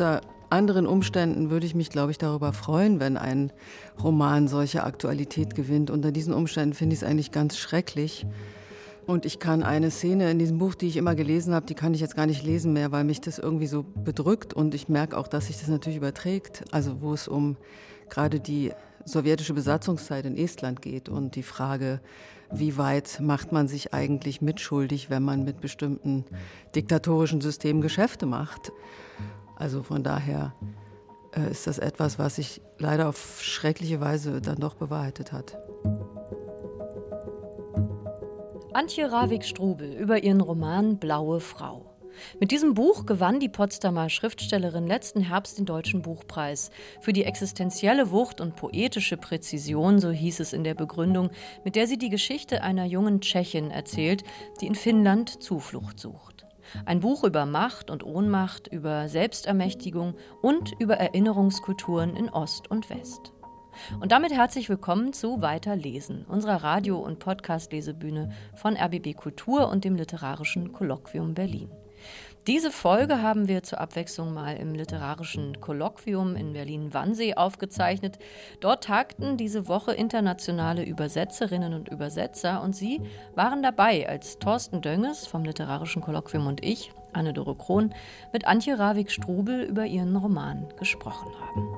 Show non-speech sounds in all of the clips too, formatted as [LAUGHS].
unter anderen Umständen würde ich mich, glaube ich, darüber freuen, wenn ein Roman solche Aktualität gewinnt. Unter diesen Umständen finde ich es eigentlich ganz schrecklich. Und ich kann eine Szene in diesem Buch, die ich immer gelesen habe, die kann ich jetzt gar nicht lesen mehr, weil mich das irgendwie so bedrückt. Und ich merke auch, dass sich das natürlich überträgt. Also wo es um gerade die sowjetische Besatzungszeit in Estland geht und die Frage, wie weit macht man sich eigentlich mitschuldig, wenn man mit bestimmten diktatorischen Systemen Geschäfte macht. Also von daher äh, ist das etwas, was sich leider auf schreckliche Weise dann doch bewahrheitet hat. Antje Ravik-Strubel über ihren Roman Blaue Frau. Mit diesem Buch gewann die Potsdamer Schriftstellerin letzten Herbst den Deutschen Buchpreis für die existenzielle Wucht und poetische Präzision, so hieß es in der Begründung, mit der sie die Geschichte einer jungen Tschechin erzählt, die in Finnland Zuflucht sucht. Ein Buch über Macht und Ohnmacht, über Selbstermächtigung und über Erinnerungskulturen in Ost und West. Und damit herzlich willkommen zu Weiterlesen, unserer Radio- und Podcast-Lesebühne von RBB Kultur und dem Literarischen Kolloquium Berlin. Diese Folge haben wir zur Abwechslung mal im literarischen Kolloquium in Berlin-Wannsee aufgezeichnet. Dort tagten diese Woche internationale Übersetzerinnen und Übersetzer und sie waren dabei, als Thorsten Dönges vom literarischen Kolloquium und ich, Anne-Dore Krohn, mit Antje Ravik-Strubel über ihren Roman gesprochen haben.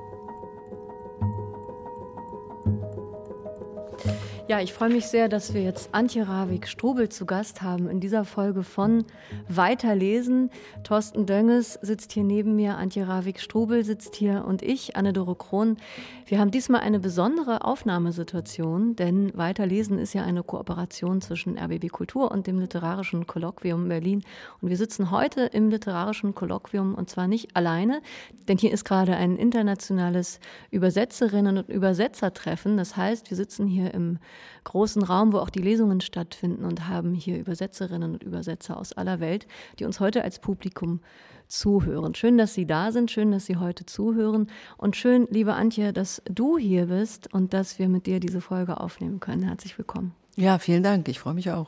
Ja, ich freue mich sehr, dass wir jetzt Antje Ravik-Strubel zu Gast haben in dieser Folge von Weiterlesen. Thorsten Dönges sitzt hier neben mir, Antje Ravik-Strubel sitzt hier und ich, Anne-Dore Krohn. Wir haben diesmal eine besondere Aufnahmesituation, denn Weiterlesen ist ja eine Kooperation zwischen RBB Kultur und dem Literarischen Kolloquium Berlin. Und wir sitzen heute im Literarischen Kolloquium und zwar nicht alleine, denn hier ist gerade ein internationales Übersetzerinnen und Übersetzertreffen. Das heißt, wir sitzen hier im großen Raum, wo auch die Lesungen stattfinden und haben hier Übersetzerinnen und Übersetzer aus aller Welt, die uns heute als Publikum zuhören. Schön, dass Sie da sind, schön, dass Sie heute zuhören und schön, liebe Antje, dass du hier bist und dass wir mit dir diese Folge aufnehmen können. Herzlich willkommen. Ja, vielen Dank. Ich freue mich auch.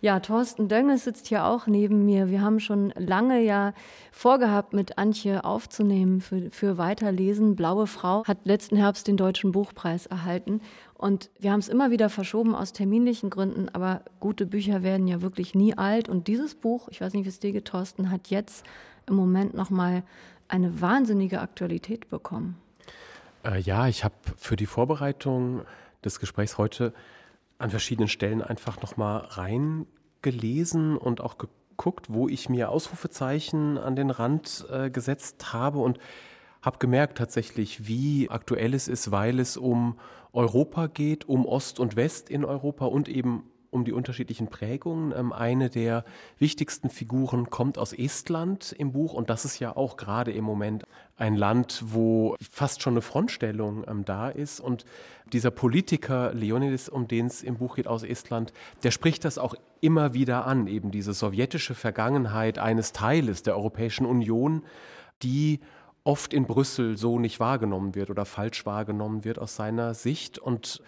Ja, Thorsten Dönges sitzt hier auch neben mir. Wir haben schon lange ja vorgehabt, mit Antje aufzunehmen für, für Weiterlesen. Blaue Frau hat letzten Herbst den Deutschen Buchpreis erhalten. Und wir haben es immer wieder verschoben aus terminlichen Gründen, aber gute Bücher werden ja wirklich nie alt. Und dieses Buch, ich weiß nicht, wie es dir geht, Thorsten, hat jetzt im Moment nochmal eine wahnsinnige Aktualität bekommen. Äh, ja, ich habe für die Vorbereitung des Gesprächs heute an verschiedenen Stellen einfach nochmal reingelesen und auch geguckt, wo ich mir Ausrufezeichen an den Rand äh, gesetzt habe und habe gemerkt tatsächlich, wie aktuell es ist, weil es um Europa geht, um Ost und West in Europa und eben um die unterschiedlichen Prägungen. Ähm, eine der wichtigsten Figuren kommt aus Estland im Buch und das ist ja auch gerade im Moment ein Land, wo fast schon eine Frontstellung ähm, da ist. Und dieser Politiker Leonidas, um den es im Buch geht aus Estland, der spricht das auch immer wieder an, eben diese sowjetische Vergangenheit eines Teiles der Europäischen Union, die oft in Brüssel so nicht wahrgenommen wird oder falsch wahrgenommen wird aus seiner Sicht. Und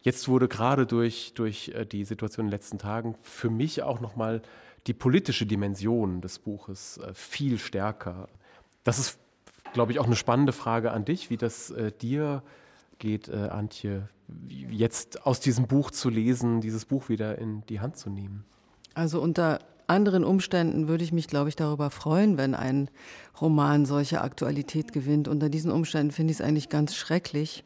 Jetzt wurde gerade durch, durch äh, die Situation in den letzten Tagen für mich auch nochmal die politische Dimension des Buches äh, viel stärker. Das ist, glaube ich, auch eine spannende Frage an dich, wie das äh, dir geht, Antje, jetzt aus diesem Buch zu lesen, dieses Buch wieder in die Hand zu nehmen. Also unter anderen Umständen würde ich mich, glaube ich, darüber freuen, wenn ein Roman solche Aktualität gewinnt. Unter diesen Umständen finde ich es eigentlich ganz schrecklich,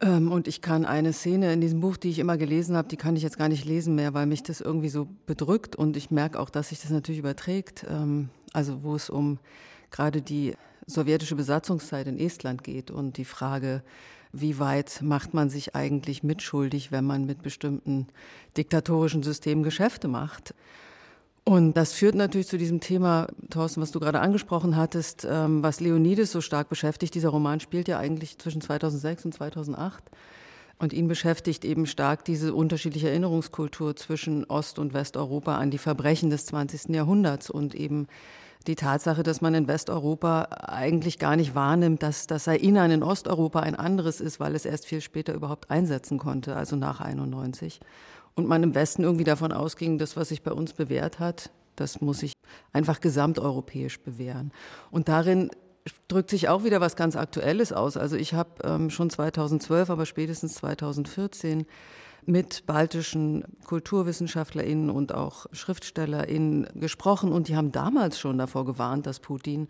ähm, und ich kann eine Szene in diesem Buch, die ich immer gelesen habe, die kann ich jetzt gar nicht lesen mehr, weil mich das irgendwie so bedrückt und ich merke auch, dass sich das natürlich überträgt. Ähm, also wo es um gerade die sowjetische Besatzungszeit in Estland geht und die Frage, wie weit macht man sich eigentlich mitschuldig, wenn man mit bestimmten diktatorischen Systemen Geschäfte macht. Und das führt natürlich zu diesem Thema, Thorsten, was du gerade angesprochen hattest, ähm, was Leonides so stark beschäftigt. Dieser Roman spielt ja eigentlich zwischen 2006 und 2008. Und ihn beschäftigt eben stark diese unterschiedliche Erinnerungskultur zwischen Ost- und Westeuropa an die Verbrechen des 20. Jahrhunderts und eben die Tatsache, dass man in Westeuropa eigentlich gar nicht wahrnimmt, dass das Erinnern in Osteuropa ein anderes ist, weil es erst viel später überhaupt einsetzen konnte, also nach 91 und man im Westen irgendwie davon ausging, das, was sich bei uns bewährt hat, das muss sich einfach gesamteuropäisch bewähren. Und darin drückt sich auch wieder was ganz Aktuelles aus. Also ich habe ähm, schon 2012, aber spätestens 2014 mit baltischen KulturwissenschaftlerInnen und auch SchriftstellerInnen gesprochen und die haben damals schon davor gewarnt, dass Putin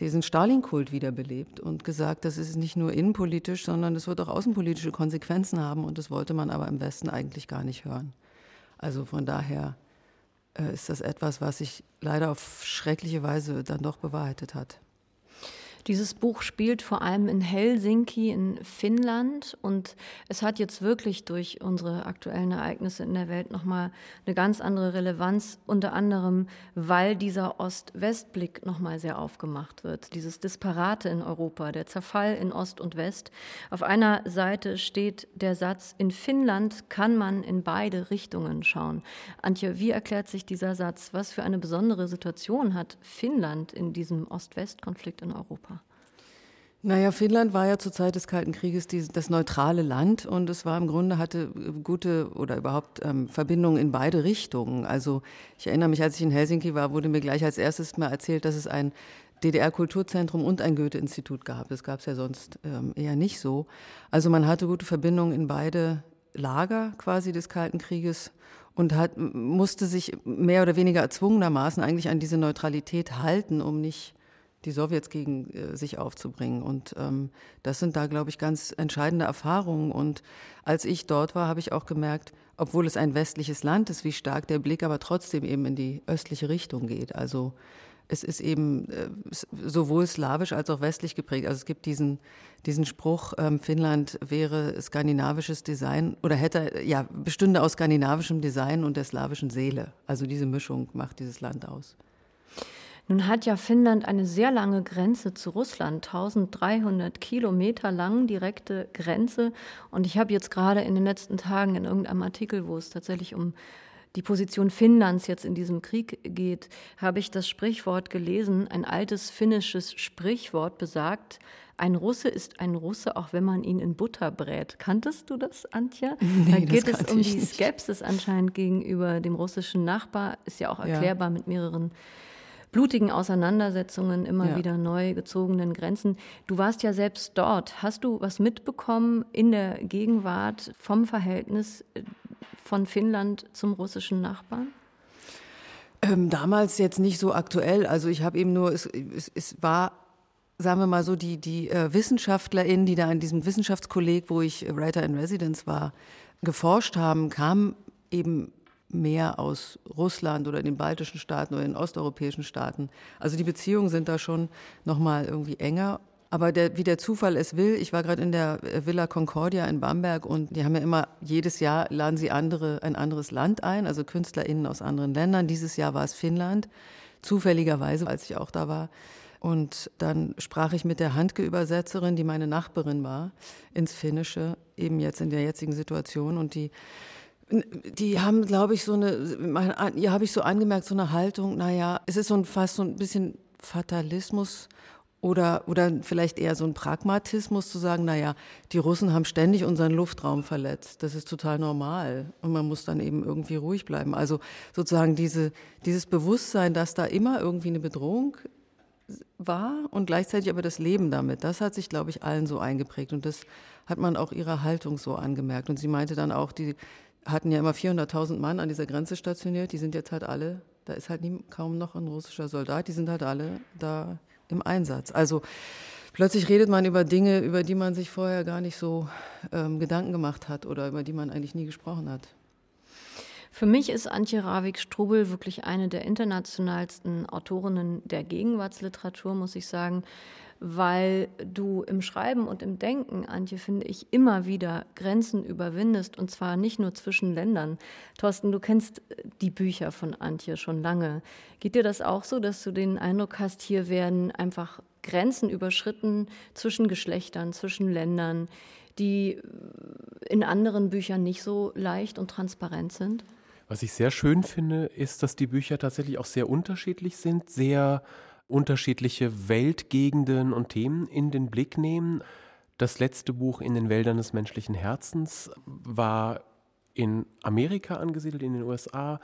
diesen Stalin-Kult wiederbelebt und gesagt, das ist nicht nur innenpolitisch, sondern es wird auch außenpolitische Konsequenzen haben und das wollte man aber im Westen eigentlich gar nicht hören. Also von daher äh, ist das etwas, was sich leider auf schreckliche Weise dann doch bewahrheitet hat. Dieses Buch spielt vor allem in Helsinki in Finnland und es hat jetzt wirklich durch unsere aktuellen Ereignisse in der Welt nochmal eine ganz andere Relevanz, unter anderem, weil dieser Ost-West-Blick nochmal sehr aufgemacht wird. Dieses Disparate in Europa, der Zerfall in Ost und West. Auf einer Seite steht der Satz, in Finnland kann man in beide Richtungen schauen. Antje, wie erklärt sich dieser Satz? Was für eine besondere Situation hat Finnland in diesem Ost-West-Konflikt in Europa? Naja, Finnland war ja zur Zeit des Kalten Krieges die, das neutrale Land und es war im Grunde, hatte gute oder überhaupt ähm, Verbindungen in beide Richtungen. Also ich erinnere mich, als ich in Helsinki war, wurde mir gleich als erstes mal erzählt, dass es ein DDR-Kulturzentrum und ein Goethe-Institut gab. Das gab es ja sonst ähm, eher nicht so. Also man hatte gute Verbindungen in beide Lager quasi des Kalten Krieges und hat, musste sich mehr oder weniger erzwungenermaßen eigentlich an diese Neutralität halten, um nicht die Sowjets gegen äh, sich aufzubringen. Und ähm, das sind da, glaube ich, ganz entscheidende Erfahrungen. Und als ich dort war, habe ich auch gemerkt, obwohl es ein westliches Land ist, wie stark der Blick aber trotzdem eben in die östliche Richtung geht. Also es ist eben äh, sowohl slawisch als auch westlich geprägt. Also es gibt diesen, diesen Spruch, ähm, Finnland wäre skandinavisches Design oder hätte, ja, bestünde aus skandinavischem Design und der slawischen Seele. Also diese Mischung macht dieses Land aus. Nun hat ja Finnland eine sehr lange Grenze zu Russland, 1300 Kilometer lang direkte Grenze. Und ich habe jetzt gerade in den letzten Tagen in irgendeinem Artikel, wo es tatsächlich um die Position Finnlands jetzt in diesem Krieg geht, habe ich das Sprichwort gelesen. Ein altes finnisches Sprichwort besagt, ein Russe ist ein Russe, auch wenn man ihn in Butter brät. Kanntest du das, Antje? [LAUGHS] Nee, da geht es um die nicht. Skepsis anscheinend gegenüber dem russischen Nachbar. Ist ja auch erklärbar ja. mit mehreren blutigen Auseinandersetzungen, immer ja. wieder neu gezogenen Grenzen. Du warst ja selbst dort. Hast du was mitbekommen in der Gegenwart vom Verhältnis äh, von Finnland zum russischen Nachbarn? Ähm, damals jetzt nicht so aktuell. Also ich habe eben nur, es, es, es, war, sagen wir mal so, die, die äh, WissenschaftlerInnen, die da in diesem Wissenschaftskolleg, wo ich Writer in Residence war, geforscht haben, kamen eben mehr aus Russland oder den baltischen Staaten oder den osteuropäischen Staaten. Also die Beziehungen sind da schon noch mal irgendwie enger. Aber der, wie der Zufall es will, ich war gerade in der Villa Concordia in Bamberg und die haben ja immer, jedes Jahr laden sie andere, ein anderes Land ein, also KünstlerInnen aus anderen Ländern. Dieses Jahr war es Finnland, zufälligerweise, als ich auch da war. Und dann sprach ich mit der Handgeübersetzerin, die meine Nachbarin war, ins Finnische, eben jetzt in der jetzigen Situation. Und die die haben, glaube ich, so eine, hier habe ich so angemerkt, so eine Haltung, naja, es ist so ein, fast so ein bisschen Fatalismus oder, oder vielleicht eher so ein Pragmatismus zu sagen, naja, die Russen haben ständig unseren Luftraum verletzt. Das ist total normal. Und man muss dann eben irgendwie ruhig bleiben. Also sozusagen diese, dieses Bewusstsein, dass da immer irgendwie eine Bedrohung war und gleichzeitig aber das Leben damit, das hat sich, glaube ich, allen so eingeprägt. Und das hat man auch ihrer Haltung so angemerkt. Und sie meinte dann auch, die, hatten ja immer 400.000 Mann an dieser Grenze stationiert. Die sind jetzt halt alle, da ist halt nie, kaum noch ein russischer Soldat, die sind halt alle da im Einsatz. Also plötzlich redet man über Dinge, über die man sich vorher gar nicht so ähm, Gedanken gemacht hat oder über die man eigentlich nie gesprochen hat. Für mich ist Antje Ravik-Strubel wirklich eine der internationalsten Autorinnen der Gegenwartsliteratur, muss ich sagen weil du im Schreiben und im Denken, Antje, finde ich, immer wieder Grenzen überwindest und zwar nicht nur zwischen Ländern. Thorsten, du kennst die Bücher von Antje schon lange. Geht dir das auch so, dass du den Eindruck hast, hier werden einfach Grenzen überschritten zwischen Geschlechtern, zwischen Ländern, die in anderen Büchern nicht so leicht und transparent sind? Was ich sehr schön finde, ist, dass die Bücher tatsächlich auch sehr unterschiedlich sind, sehr unterschiedliche Weltgegenden und Themen in den Blick nehmen. Das letzte Buch in den Wäldern des menschlichen Herzens war in Amerika angesiedelt, in den USA.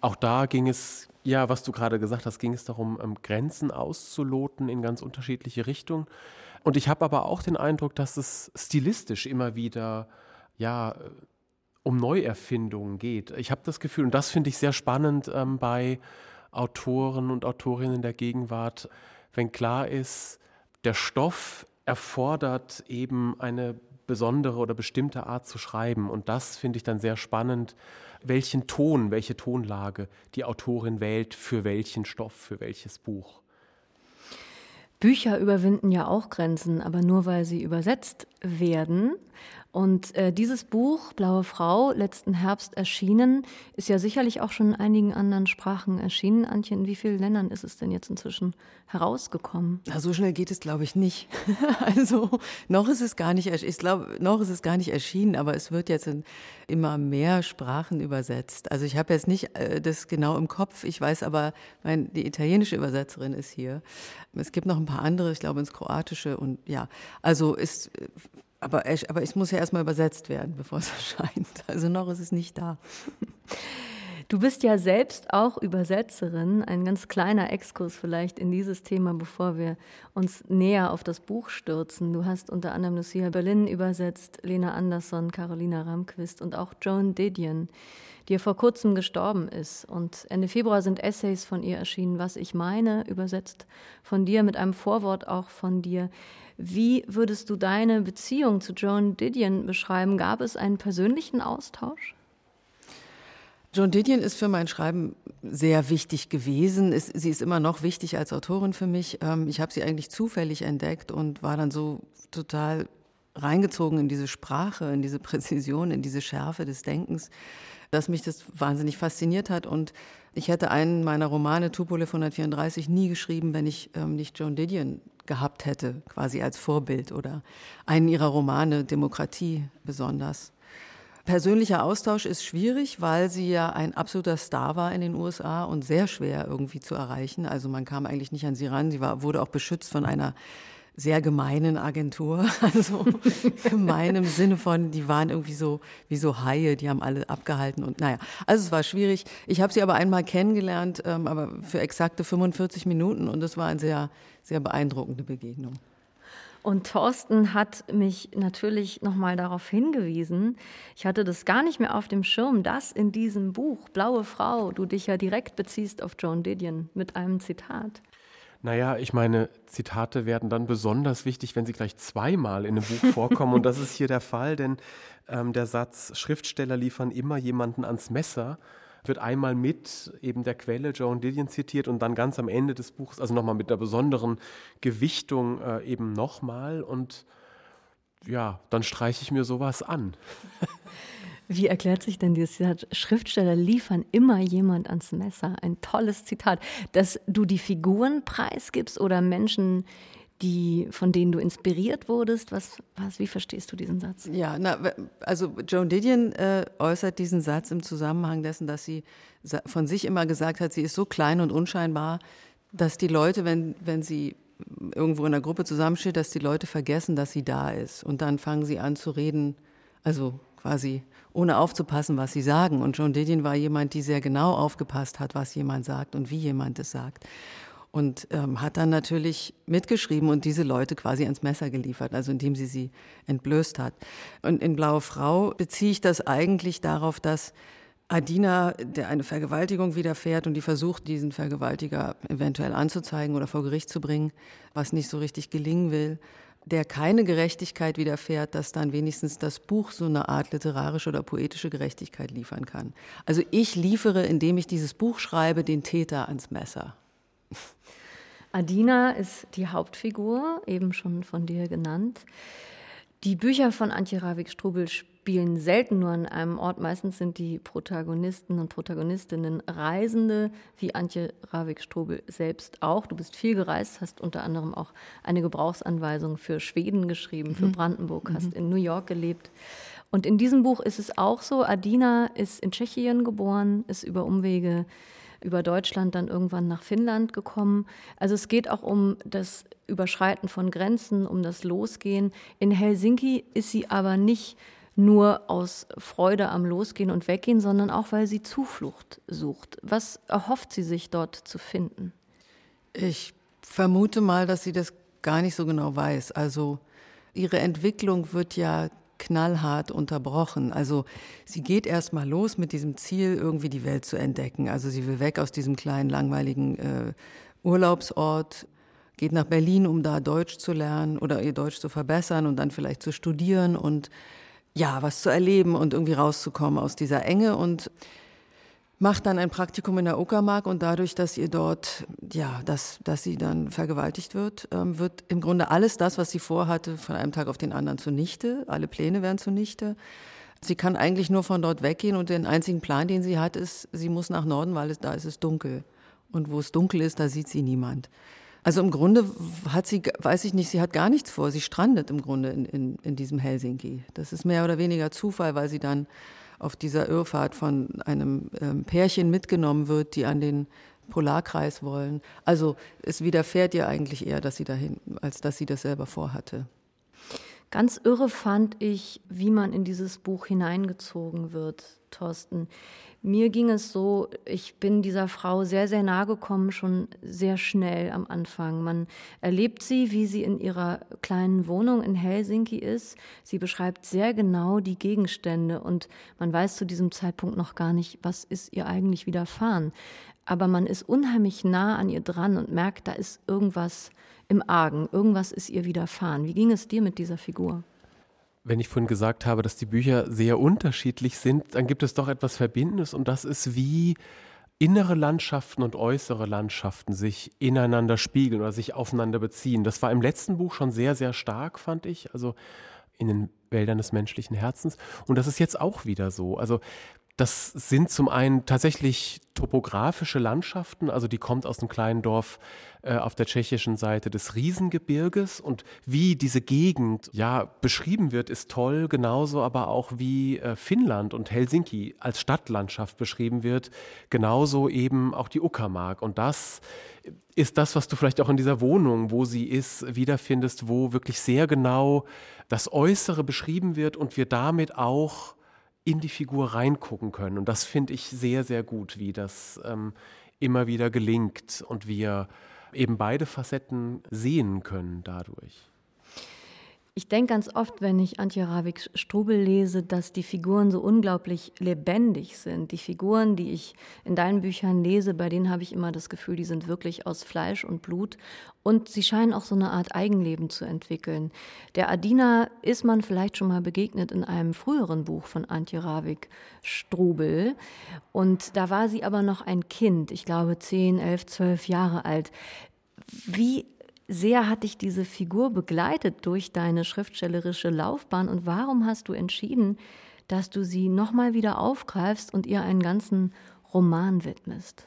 Auch da ging es, ja, was du gerade gesagt hast, ging es darum, ähm, Grenzen auszuloten in ganz unterschiedliche Richtungen. Und ich habe aber auch den Eindruck, dass es stilistisch immer wieder, ja, um Neuerfindungen geht. Ich habe das Gefühl, und das finde ich sehr spannend ähm, bei Autoren und Autorinnen der Gegenwart, wenn klar ist, der Stoff erfordert eben eine besondere oder bestimmte Art zu schreiben. Und das finde ich dann sehr spannend, welchen Ton, welche Tonlage die Autorin wählt für welchen Stoff, für welches Buch. Bücher überwinden ja auch Grenzen, aber nur weil sie übersetzt werden. Und äh, dieses Buch, Blaue Frau, letzten Herbst erschienen, ist ja sicherlich auch schon in einigen anderen Sprachen erschienen. Antje, in wie vielen Ländern ist es denn jetzt inzwischen herausgekommen? Na, so schnell geht es, glaube ich, nicht. [LAUGHS] also noch ist es gar nicht, ich glaube, noch ist es gar nicht erschienen, aber es wird jetzt in immer mehr Sprachen übersetzt. Also ich habe jetzt nicht äh, das genau im Kopf. Ich weiß aber, mein, die italienische Übersetzerin ist hier. Es gibt noch ein paar andere, ich glaube ins Kroatische und ja, also ist aber, aber es muss ja erstmal übersetzt werden, bevor es [LAUGHS] erscheint. Also noch ist es nicht da. Du bist ja selbst auch Übersetzerin. Ein ganz kleiner Exkurs vielleicht in dieses Thema, bevor wir uns näher auf das Buch stürzen. Du hast unter anderem Lucia Berlin übersetzt, Lena Andersson, Carolina Ramquist und auch Joan Didion, die ja vor kurzem gestorben ist. Und Ende Februar sind Essays von ihr erschienen, was ich meine, übersetzt von dir, mit einem Vorwort auch von dir. Wie würdest du deine Beziehung zu Joan Didion beschreiben? Gab es einen persönlichen Austausch? Joan Didion ist für mein Schreiben sehr wichtig gewesen. Sie ist immer noch wichtig als Autorin für mich. Ähm, ich habe sie eigentlich zufällig entdeckt und war dann so total reingezogen in diese Sprache, in diese Präzision, in diese Schärfe des Denkens, dass mich das wahnsinnig fasziniert hat. Und ich hätte einen meiner Romane, Tupolev 134, nie geschrieben, wenn ich ähm, nicht Joan Didion gehabt hätte, quasi als Vorbild oder einen ihrer Romane, Demokratie besonders. Persönlicher Austausch ist schwierig, weil sie ja ein absoluter Star war in den USA und sehr schwer irgendwie zu erreichen. Also man kam eigentlich nicht an sie ran. Sie war, wurde auch beschützt von einer sehr gemeinen Agentur. [LAUGHS] Also gemein im Sinne von, die waren irgendwie so wie so Haie, die haben alle abgehalten und naja, also es war schwierig. Ich habe sie aber einmal kennengelernt, ähm, aber für exakte 45 Minuten und es war eine sehr, sehr beeindruckende Begegnung. Und Thorsten hat mich natürlich nochmal darauf hingewiesen, ich hatte das gar nicht mehr auf dem Schirm, dass in diesem Buch Blaue Frau du dich ja direkt beziehst auf Joan Didion mit einem Zitat. Naja, ich meine, Zitate werden dann besonders wichtig, wenn sie gleich zweimal in einem Buch [LAUGHS] vorkommen. Und das ist hier der Fall, denn ähm, der Satz, Schriftsteller liefern immer jemanden ans Messer, wird einmal mit eben der Quelle Joan Didion zitiert und dann ganz am Ende des Buchs, also nochmal mit der besonderen Gewichtung äh, eben nochmal. Und ja, dann streiche ich mir sowas an. [LAUGHS] Wie erklärt sich denn dieses Zitat? Schriftsteller liefern immer jemand ans Messer. Ein tolles Zitat. Dass du die Figuren preisgibst oder Menschen, die, von denen du inspiriert wurdest? Was, was, wie verstehst du diesen Satz? Ja, na, also Joan Didion äh, äußert diesen Satz im Zusammenhang dessen, dass sie von sich immer gesagt hat, sie ist so klein und unscheinbar, dass die Leute, wenn, wenn sie irgendwo in der Gruppe zusammensteht, dass die Leute vergessen, dass sie da ist. Und dann fangen sie an zu reden, also quasi ohne aufzupassen, was sie sagen. Und Joan Didion war jemand, die sehr genau aufgepasst hat, was jemand sagt und wie jemand es sagt. Und ähm, hat dann natürlich mitgeschrieben und diese Leute quasi ans Messer geliefert, also indem sie sie entblößt hat. Und in Blaue Frau beziehe ich das eigentlich darauf, dass Adina, der eine Vergewaltigung widerfährt und die versucht, diesen Vergewaltiger eventuell anzuzeigen oder vor Gericht zu bringen, was nicht so richtig gelingen will, der keine Gerechtigkeit widerfährt, dass dann wenigstens das Buch so eine Art literarische oder poetische Gerechtigkeit liefern kann. Also ich liefere, indem ich dieses Buch schreibe, den Täter ans Messer. Adina ist die Hauptfigur, eben schon von dir genannt. Die Bücher von Antje Ravik-Strubel spielen selten nur an einem Ort. Meistens sind die Protagonisten und Protagonistinnen Reisende, wie Antje Ravik-Strubel selbst auch. Du bist viel gereist, hast unter anderem auch eine Gebrauchsanweisung für Schweden geschrieben, für mhm. Brandenburg, hast mhm. in New York gelebt. Und in diesem Buch ist es auch so, Adina ist in Tschechien geboren, ist über Umwege über Deutschland dann irgendwann nach Finnland gekommen. Also es geht auch um das Überschreiten von Grenzen, um das Losgehen. In Helsinki ist sie aber nicht nur aus Freude am Losgehen und Weggehen, sondern auch, weil sie Zuflucht sucht. Was erhofft sie sich dort zu finden? Ich vermute mal, dass sie das gar nicht so genau weiß. Also ihre Entwicklung wird ja knallhart unterbrochen. Also sie geht erst mal los mit diesem Ziel, irgendwie die Welt zu entdecken. Also sie will weg aus diesem kleinen, langweiligen äh, Urlaubsort, geht nach Berlin, um da Deutsch zu lernen oder ihr Deutsch zu verbessern und dann vielleicht zu studieren und ja, was zu erleben und irgendwie rauszukommen aus dieser Enge und macht dann ein Praktikum in der Uckermark und dadurch, dass ihr dort, ja, dass, dass sie dann vergewaltigt wird, ähm, wird im Grunde alles das, was sie vorhatte, von einem Tag auf den anderen zunichte. Alle Pläne werden zunichte. Sie kann eigentlich nur von dort weggehen und den einzigen Plan, den sie hat, ist, sie muss nach Norden, weil es, da ist es dunkel. Und wo es dunkel ist, da sieht sie niemand. Also im Grunde hat sie, weiß ich nicht, sie hat gar nichts vor. Sie strandet im Grunde in, in, in diesem Helsinki. Das ist mehr oder weniger Zufall, weil sie dann auf dieser Irrfahrt von einem ähm, Pärchen mitgenommen wird, die an den Polarkreis wollen. Also es widerfährt ihr eigentlich eher, dass sie dahin, als dass sie das selber vorhatte. Ganz irre fand ich, wie man in dieses Buch hineingezogen wird, Thorsten. Mir ging es so, ich bin dieser Frau sehr, sehr nahe gekommen, schon sehr schnell am Anfang. Man erlebt sie, wie sie in ihrer kleinen Wohnung in Helsinki ist. Sie beschreibt sehr genau die Gegenstände und man weiß zu diesem Zeitpunkt noch gar nicht, was ist ihr eigentlich widerfahren. Aber man ist unheimlich nah an ihr dran und merkt, da ist irgendwas im Argen, irgendwas ist ihr widerfahren. Wie ging es dir mit dieser Figur? wenn ich vorhin gesagt habe, dass die Bücher sehr unterschiedlich sind, dann gibt es doch etwas Verbindendes und das ist, wie innere Landschaften und äußere Landschaften sich ineinander spiegeln oder sich aufeinander beziehen. Das war im letzten Buch schon sehr, sehr stark, fand ich, also in den Wäldern des menschlichen Herzens. Und das ist jetzt auch wieder so. Also das sind zum einen tatsächlich topografische Landschaften, also die kommt aus einem kleinen Dorf äh, auf der tschechischen Seite des Riesengebirges. Und wie diese Gegend ja beschrieben wird, ist toll, genauso aber auch wie äh, Finnland und Helsinki als Stadtlandschaft beschrieben wird, genauso eben auch die Uckermark. Und das ist das, was du vielleicht auch in dieser Wohnung, wo sie ist, wiederfindest, wo wirklich sehr genau das Äußere beschrieben wird und wir damit auch in die Figur reingucken können. Und das finde ich sehr, sehr gut, wie das ähm, immer wieder gelingt und wir eben beide Facetten sehen können dadurch. Ich denke ganz oft, wenn ich Antje Ravik Strubel lese, dass die Figuren so unglaublich lebendig sind. Die Figuren, die ich in deinen Büchern lese, bei denen habe ich immer das Gefühl, die sind wirklich aus Fleisch und Blut. Und sie scheinen auch so eine Art Eigenleben zu entwickeln. Der Adina ist man vielleicht schon mal begegnet in einem früheren Buch von Antje Ravik Strubel. Und da war sie aber noch ein Kind, ich glaube zehn, elf, zwölf Jahre alt. Wie sehr hat dich diese Figur begleitet durch deine schriftstellerische Laufbahn und warum hast du entschieden, dass du sie nochmal wieder aufgreifst und ihr einen ganzen Roman widmest?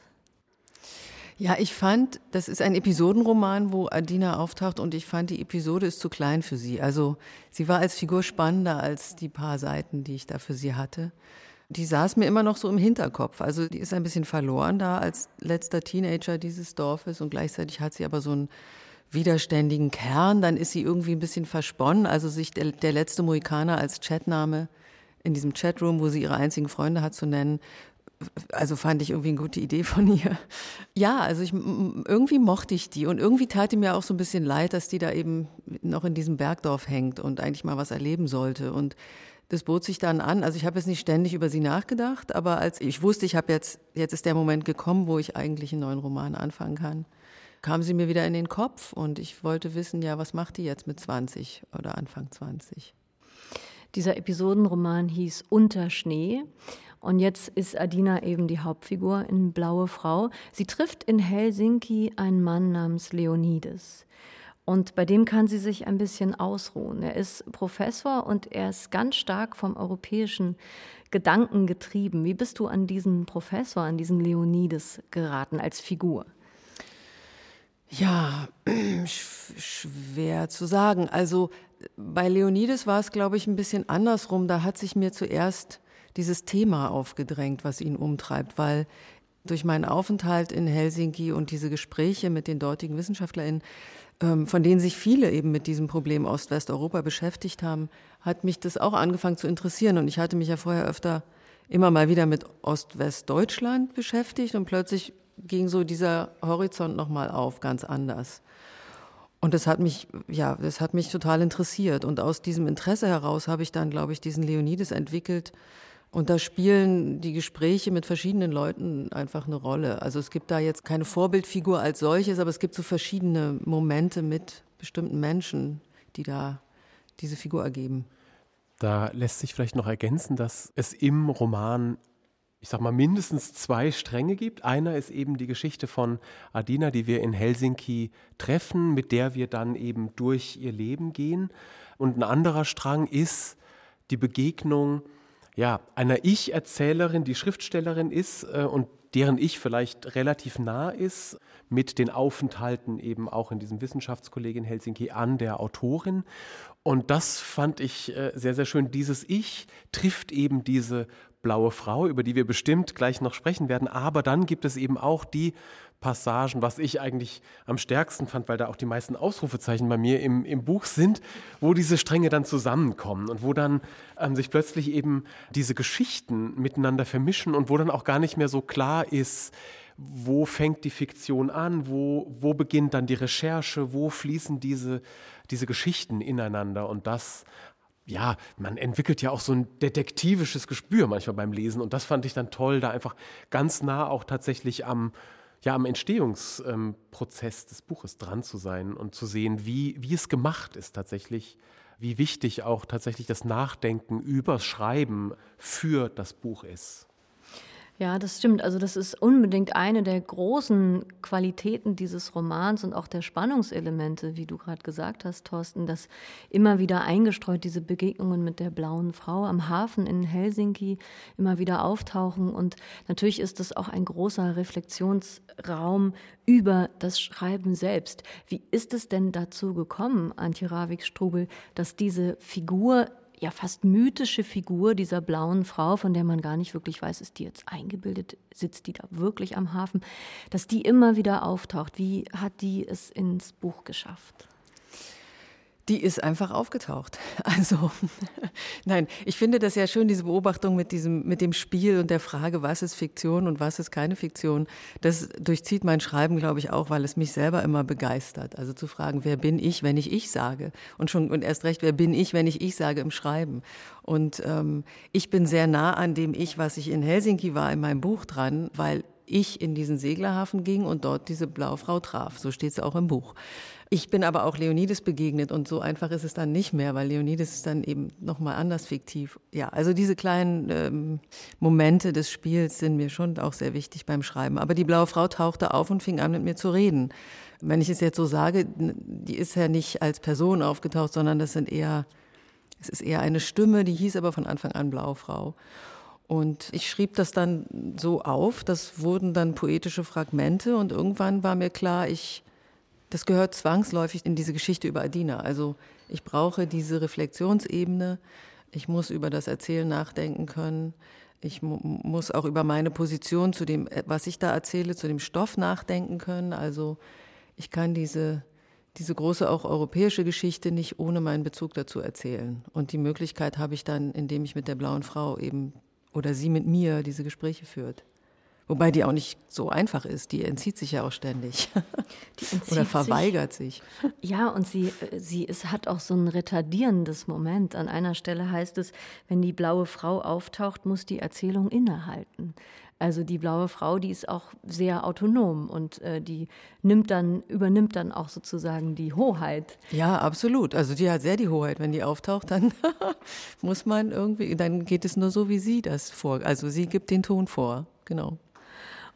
Ja, ich fand, das ist ein Episodenroman, wo Adina auftaucht und ich fand, die Episode ist zu klein für sie. Also sie war als Figur spannender als die paar Seiten, die ich da für sie hatte. Die saß mir immer noch so im Hinterkopf. Also die ist ein bisschen verloren da als letzter Teenager dieses Dorfes und gleichzeitig hat sie aber so ein widerständigen Kern, dann ist sie irgendwie ein bisschen versponnen. Also sich der, der letzte Mohikaner als Chatname in diesem Chatroom, wo sie ihre einzigen Freunde hat, zu nennen, also fand ich irgendwie eine gute Idee von ihr. Ja, also ich, irgendwie mochte ich die und irgendwie tat mir auch so ein bisschen leid, dass die da eben noch in diesem Bergdorf hängt und eigentlich mal was erleben sollte und das bot sich dann an. Also ich habe jetzt nicht ständig über sie nachgedacht, aber als ich wusste, ich habe jetzt jetzt ist der Moment gekommen, wo ich eigentlich einen neuen Roman anfangen kann kam sie mir wieder in den Kopf und ich wollte wissen, ja, was macht die jetzt mit 20 oder Anfang 20? Dieser Episodenroman hieß Unter Schnee. Und jetzt ist Adina eben die Hauptfigur in Blaue Frau. Sie trifft in Helsinki einen Mann namens Leonides. Und bei dem kann sie sich ein bisschen ausruhen. Er ist Professor und er ist ganz stark vom europäischen Gedanken getrieben. Wie bist du an diesen Professor, an diesen Leonides geraten als Figur? Ja, [CLEARS THROAT] schwer zu sagen. Also bei Leonides war es, glaube ich, ein bisschen andersrum. Da hat sich mir zuerst dieses Thema aufgedrängt, was ihn umtreibt, weil durch meinen Aufenthalt in Helsinki und diese Gespräche mit den dortigen WissenschaftlerInnen, ähm, von denen sich viele eben mit diesem Problem Ost-Westeuropa beschäftigt haben, hat mich das auch angefangen zu interessieren. Und ich hatte mich ja vorher öfter immer mal wieder mit Ost-West-Deutschland beschäftigt und plötzlich ging so dieser Horizont nochmal auf, ganz anders. Und das hat mich, ja, das hat mich total interessiert. Und aus diesem Interesse heraus habe ich dann, glaube ich, diesen Leonides entwickelt. Und da spielen die Gespräche mit verschiedenen Leuten einfach eine Rolle. Also es gibt da jetzt keine Vorbildfigur als solches, aber es gibt so verschiedene Momente mit bestimmten Menschen, die da diese Figur ergeben. Da lässt sich vielleicht noch ergänzen, dass es im Roman ich sag mal, mindestens zwei Stränge gibt. Einer ist eben die Geschichte von Adina, die wir in Helsinki treffen, mit der wir dann eben durch ihr Leben gehen. Und ein anderer Strang ist die Begegnung ja, einer Ich-Erzählerin, die Schriftstellerin ist äh, und deren Ich vielleicht relativ nah ist, mit den Aufenthalten eben auch in diesem Wissenschaftskolleg in Helsinki an der Autorin. Und das fand ich äh, sehr, sehr schön. Dieses Ich trifft eben diese blaue Frau, über die wir bestimmt gleich noch sprechen werden. Aber dann gibt es eben auch die Passagen, was ich eigentlich am stärksten fand, weil da auch die meisten Ausrufezeichen bei mir im, im Buch sind, wo diese Stränge dann zusammenkommen und wo dann ähm, sich plötzlich eben diese Geschichten miteinander vermischen und wo dann auch gar nicht mehr so klar ist, wo fängt die Fiktion an, wo, wo beginnt dann die Recherche, wo fließen diese, diese Geschichten ineinander. Und das ja, man entwickelt ja auch so ein detektivisches Gespür manchmal beim Lesen und das fand ich dann toll, da einfach ganz nah auch tatsächlich am, ja, am Entstehungsprozess des Buches dran zu sein und zu sehen, wie, wie es gemacht ist tatsächlich, wie wichtig auch tatsächlich das Nachdenken übers Schreiben für das Buch ist. Ja, das stimmt. Also das ist unbedingt eine der großen Qualitäten dieses Romans und auch der Spannungselemente, wie du gerade gesagt hast, Thorsten, dass immer wieder eingestreut diese Begegnungen mit der blauen Frau am Hafen in Helsinki immer wieder auftauchen. Und natürlich ist das auch ein großer Reflexionsraum über das Schreiben selbst. Wie ist es denn dazu gekommen, Antje Ravik-Strubel, dass diese Figur ja fast mythische Figur dieser blauen Frau, von der man gar nicht wirklich weiß, ist die jetzt eingebildet, sitzt die da wirklich am Hafen, dass die immer wieder auftaucht. Wie hat die es ins Buch geschafft? Die ist einfach aufgetaucht. [LAUGHS] Also, nein, ich finde das ja schön, diese Beobachtung mit diesem, mit dem Spiel und der Frage, was ist Fiktion und was ist keine Fiktion. Das durchzieht mein Schreiben, glaube ich, auch, weil es mich selber immer begeistert. Also zu fragen, wer bin ich, wenn ich ich sage? Und schon, und erst recht, wer bin ich, wenn ich ich sage im Schreiben? Und ähm, ich bin sehr nah an dem Ich, was ich in Helsinki war, in meinem Buch dran, weil ich in diesen Seglerhafen ging und dort diese Blaufrau traf. So steht es auch im Buch. Ich bin aber auch Leonides begegnet und so einfach ist es dann nicht mehr, weil Leonides ist dann eben nochmal anders fiktiv. Ja, also diese kleinen ähm, Momente des Spiels sind mir schon auch sehr wichtig beim Schreiben. Aber die blaue Frau tauchte auf und fing an mit mir zu reden. Wenn ich es jetzt so sage, die ist ja nicht als Person aufgetaucht, sondern das sind eher, es ist eher eine Stimme, die hieß aber von Anfang an Blaufrau. Und ich schrieb das dann so auf, das wurden dann poetische Fragmente und irgendwann war mir klar, ich das gehört zwangsläufig in diese Geschichte über Adina. Also ich brauche diese Reflexionsebene. Ich muss über das Erzählen nachdenken können. Ich mu muss auch über meine Position zu dem, äh, was ich da erzähle, zu dem Stoff nachdenken können. Also ich kann diese, diese große auch europäische Geschichte nicht ohne meinen Bezug dazu erzählen. Und die Möglichkeit habe ich dann, indem ich mit der blauen Frau eben oder sie mit mir diese Gespräche führt. Wobei die auch nicht so einfach ist. Die entzieht sich ja auch ständig. [LAUGHS] Oder verweigert sich. sich. Ja, und sie, äh, sie es hat auch so ein retardierendes Moment. An einer Stelle heißt es, wenn die blaue Frau auftaucht, muss die Erzählung innehalten. Also die blaue Frau, die ist auch sehr autonom und äh, die nimmt dann, übernimmt dann auch sozusagen die Hoheit. Ja, absolut. Also die hat sehr die Hoheit. Wenn die auftaucht, dann [LAUGHS] muss man irgendwie, dann geht es nur so, wie sie das vor. Also sie gibt den Ton vor. Genau.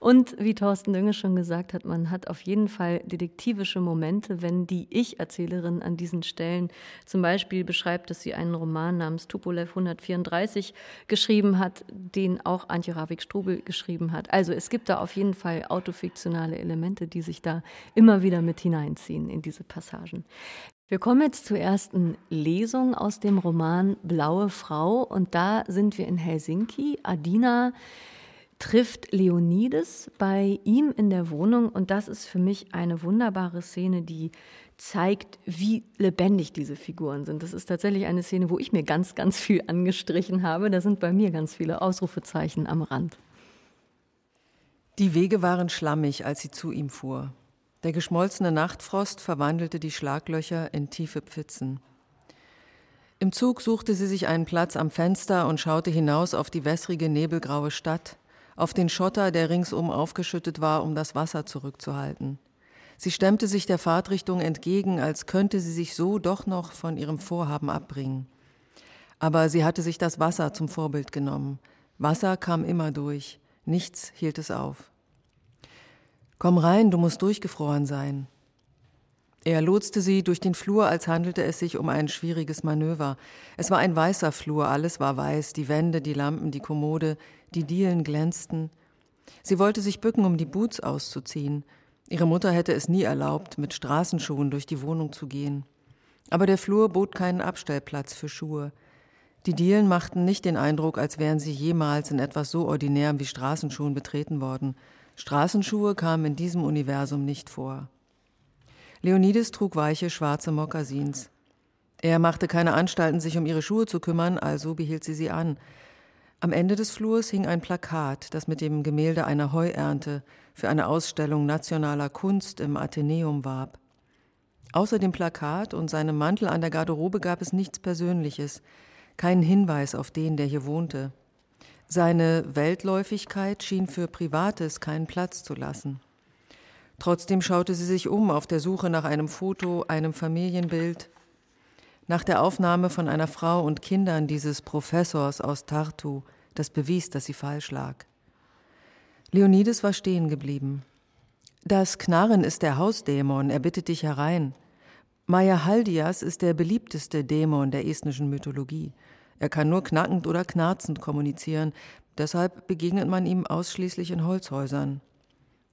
Und wie Thorsten Dünge schon gesagt hat, man hat auf jeden Fall detektivische Momente, wenn die Ich-Erzählerin an diesen Stellen zum Beispiel beschreibt, dass sie einen Roman namens Tupolev 134 geschrieben hat, den auch Antje Ravik-Strubel geschrieben hat. Also es gibt da auf jeden Fall autofiktionale Elemente, die sich da immer wieder mit hineinziehen in diese Passagen. Wir kommen jetzt zur ersten Lesung aus dem Roman Blaue Frau und da sind wir in Helsinki. Adina trifft Leonides bei ihm in der Wohnung und das ist für mich eine wunderbare Szene, die zeigt, wie lebendig diese Figuren sind. Das ist tatsächlich eine Szene, wo ich mir ganz, ganz viel angestrichen habe. Da sind bei mir ganz viele Ausrufezeichen am Rand. Die Wege waren schlammig, als sie zu ihm fuhr. Der geschmolzene Nachtfrost verwandelte die Schlaglöcher in tiefe Pfützen. Im Zug suchte sie sich einen Platz am Fenster und schaute hinaus auf die wässrige, nebelgraue Stadt, auf den Schotter, der ringsum aufgeschüttet war, um das Wasser zurückzuhalten. Sie stemmte sich der Fahrtrichtung entgegen, als könnte sie sich so doch noch von ihrem Vorhaben abbringen. Aber sie hatte sich das Wasser zum Vorbild genommen. Wasser kam immer durch, nichts hielt es auf. Komm rein, du musst durchgefroren sein. Er lotste sie durch den Flur, als handelte es sich um ein schwieriges Manöver. Es war ein weißer Flur, alles war weiß, die Wände, die Lampen, die Kommode, die Dielen glänzten. Sie wollte sich bücken, um die Boots auszuziehen. Ihre Mutter hätte es nie erlaubt, mit Straßenschuhen durch die Wohnung zu gehen. Aber der Flur bot keinen Abstellplatz für Schuhe. Die Dielen machten nicht den Eindruck, als wären sie jemals in etwas so ordinärem wie Straßenschuhen betreten worden. Straßenschuhe kamen in diesem Universum nicht vor. Leonides trug weiche schwarze Mokassins. Er machte keine Anstalten, sich um ihre Schuhe zu kümmern, also behielt sie sie an. Am Ende des Flurs hing ein Plakat, das mit dem Gemälde einer Heuernte für eine Ausstellung nationaler Kunst im Athenäum warb. Außer dem Plakat und seinem Mantel an der Garderobe gab es nichts Persönliches, keinen Hinweis auf den, der hier wohnte. Seine Weltläufigkeit schien für Privates keinen Platz zu lassen. Trotzdem schaute sie sich um auf der Suche nach einem Foto, einem Familienbild, nach der Aufnahme von einer Frau und Kindern dieses Professors aus Tartu, das bewies, dass sie falsch lag. Leonides war stehen geblieben. Das Knarren ist der Hausdämon, er bittet dich herein. Maya Haldias ist der beliebteste Dämon der estnischen Mythologie. Er kann nur knackend oder knarzend kommunizieren, deshalb begegnet man ihm ausschließlich in Holzhäusern.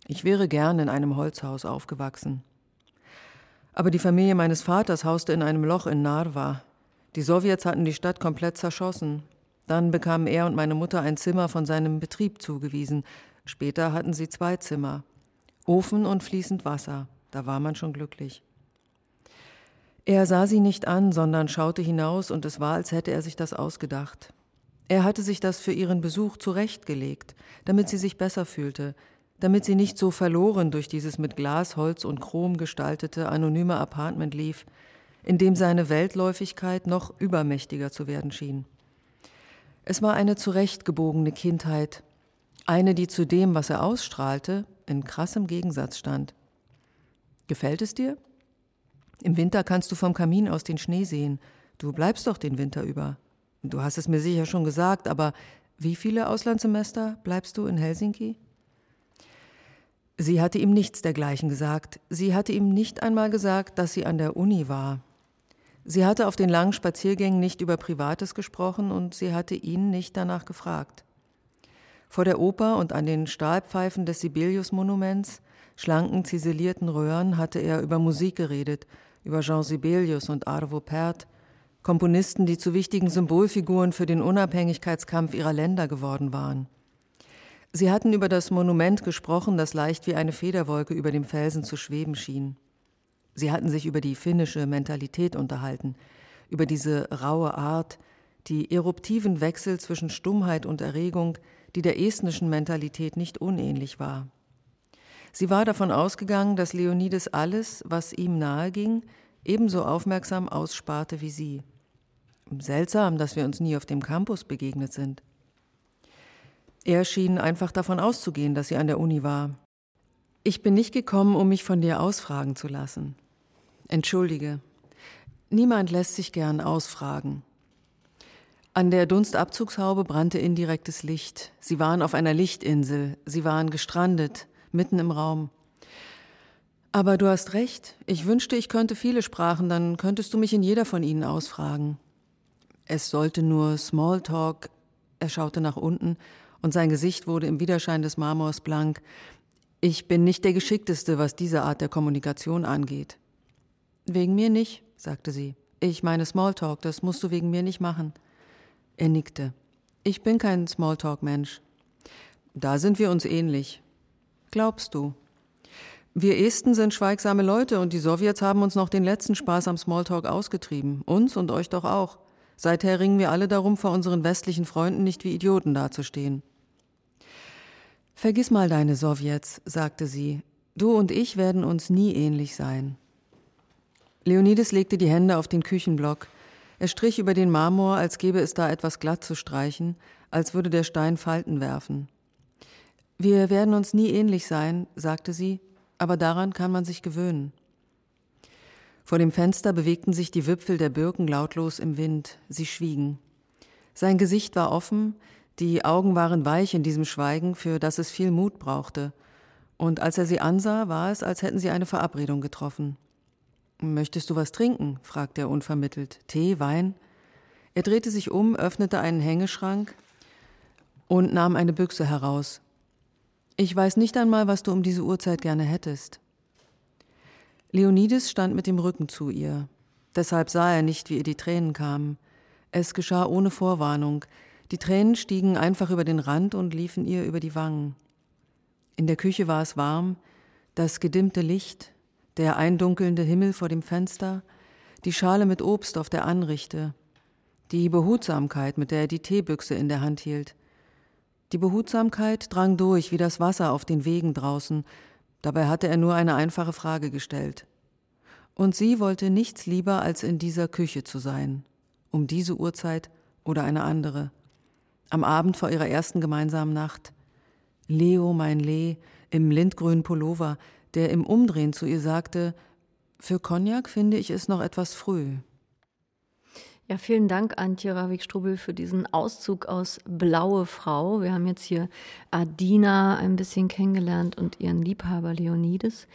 Ich wäre gern in einem Holzhaus aufgewachsen. Aber die Familie meines Vaters hauste in einem Loch in Narva. Die Sowjets hatten die Stadt komplett zerschossen. Dann bekamen er und meine Mutter ein Zimmer von seinem Betrieb zugewiesen. Später hatten sie zwei Zimmer. Ofen und fließend Wasser. Da war man schon glücklich. Er sah sie nicht an, sondern schaute hinaus, und es war, als hätte er sich das ausgedacht. Er hatte sich das für ihren Besuch zurechtgelegt, damit sie sich besser fühlte, damit sie nicht so verloren durch dieses mit Glas, Holz und Chrom gestaltete anonyme Apartment lief, in dem seine Weltläufigkeit noch übermächtiger zu werden schien. Es war eine zurechtgebogene Kindheit, eine, die zu dem, was er ausstrahlte, in krassem Gegensatz stand. Gefällt es dir? Im Winter kannst du vom Kamin aus den Schnee sehen. Du bleibst doch den Winter über. Du hast es mir sicher schon gesagt, aber wie viele Auslandssemester bleibst du in Helsinki? Sie hatte ihm nichts dergleichen gesagt. Sie hatte ihm nicht einmal gesagt, dass sie an der Uni war. Sie hatte auf den langen Spaziergängen nicht über Privates gesprochen und sie hatte ihn nicht danach gefragt. Vor der Oper und an den Stahlpfeifen des Sibelius-Monuments, schlanken, ziselierten Röhren, hatte er über Musik geredet, über Jean Sibelius und Arvo Pärt, Komponisten, die zu wichtigen Symbolfiguren für den Unabhängigkeitskampf ihrer Länder geworden waren. Sie hatten über das Monument gesprochen, das leicht wie eine Federwolke über dem Felsen zu schweben schien. Sie hatten sich über die finnische Mentalität unterhalten, über diese raue Art, die eruptiven Wechsel zwischen Stummheit und Erregung, die der estnischen Mentalität nicht unähnlich war. Sie war davon ausgegangen, dass Leonides alles, was ihm nahe ging, ebenso aufmerksam aussparte wie sie. Seltsam, dass wir uns nie auf dem Campus begegnet sind. Er schien einfach davon auszugehen, dass sie an der Uni war. Ich bin nicht gekommen, um mich von dir ausfragen zu lassen. Entschuldige. Niemand lässt sich gern ausfragen. An der Dunstabzugshaube brannte indirektes Licht. Sie waren auf einer Lichtinsel. Sie waren gestrandet, mitten im Raum. Aber du hast recht. Ich wünschte, ich könnte viele Sprachen, dann könntest du mich in jeder von ihnen ausfragen. Es sollte nur Smalltalk. Er schaute nach unten und sein Gesicht wurde im Widerschein des Marmors blank. Ich bin nicht der Geschickteste, was diese Art der Kommunikation angeht. Wegen mir nicht, sagte sie. Ich meine Smalltalk, das musst du wegen mir nicht machen. Er nickte. Ich bin kein Smalltalk-Mensch. Da sind wir uns ähnlich. Glaubst du? Wir Esten sind schweigsame Leute und die Sowjets haben uns noch den letzten Spaß am Smalltalk ausgetrieben. Uns und euch doch auch. Seither ringen wir alle darum, vor unseren westlichen Freunden nicht wie Idioten dazustehen. Vergiss mal deine Sowjets, sagte sie. Du und ich werden uns nie ähnlich sein. Leonidas legte die Hände auf den Küchenblock. Er strich über den Marmor, als gäbe es da etwas glatt zu streichen, als würde der Stein Falten werfen. Wir werden uns nie ähnlich sein, sagte sie, aber daran kann man sich gewöhnen. Vor dem Fenster bewegten sich die Wipfel der Birken lautlos im Wind, sie schwiegen. Sein Gesicht war offen, die Augen waren weich in diesem Schweigen, für das es viel Mut brauchte, und als er sie ansah, war es, als hätten sie eine Verabredung getroffen. Möchtest du was trinken? fragte er unvermittelt. Tee, Wein? Er drehte sich um, öffnete einen Hängeschrank und nahm eine Büchse heraus. Ich weiß nicht einmal, was du um diese Uhrzeit gerne hättest. Leonides stand mit dem Rücken zu ihr. Deshalb sah er nicht, wie ihr die Tränen kamen. Es geschah ohne Vorwarnung. Die Tränen stiegen einfach über den Rand und liefen ihr über die Wangen. In der Küche war es warm, das gedimmte Licht, der eindunkelnde Himmel vor dem Fenster, die Schale mit Obst auf der Anrichte, die Behutsamkeit, mit der er die Teebüchse in der Hand hielt. Die Behutsamkeit drang durch wie das Wasser auf den Wegen draußen, dabei hatte er nur eine einfache Frage gestellt. Und sie wollte nichts lieber, als in dieser Küche zu sein, um diese Uhrzeit oder eine andere. Am Abend vor ihrer ersten gemeinsamen Nacht. Leo, mein Lee, im lindgrünen Pullover, der im Umdrehen zu ihr sagte, für Cognac finde ich es noch etwas früh. Ja, vielen Dank, Antje Ravik-Strubel, für diesen Auszug aus Blaue Frau. Wir haben jetzt hier Adina ein bisschen kennengelernt und ihren Liebhaber Leonides.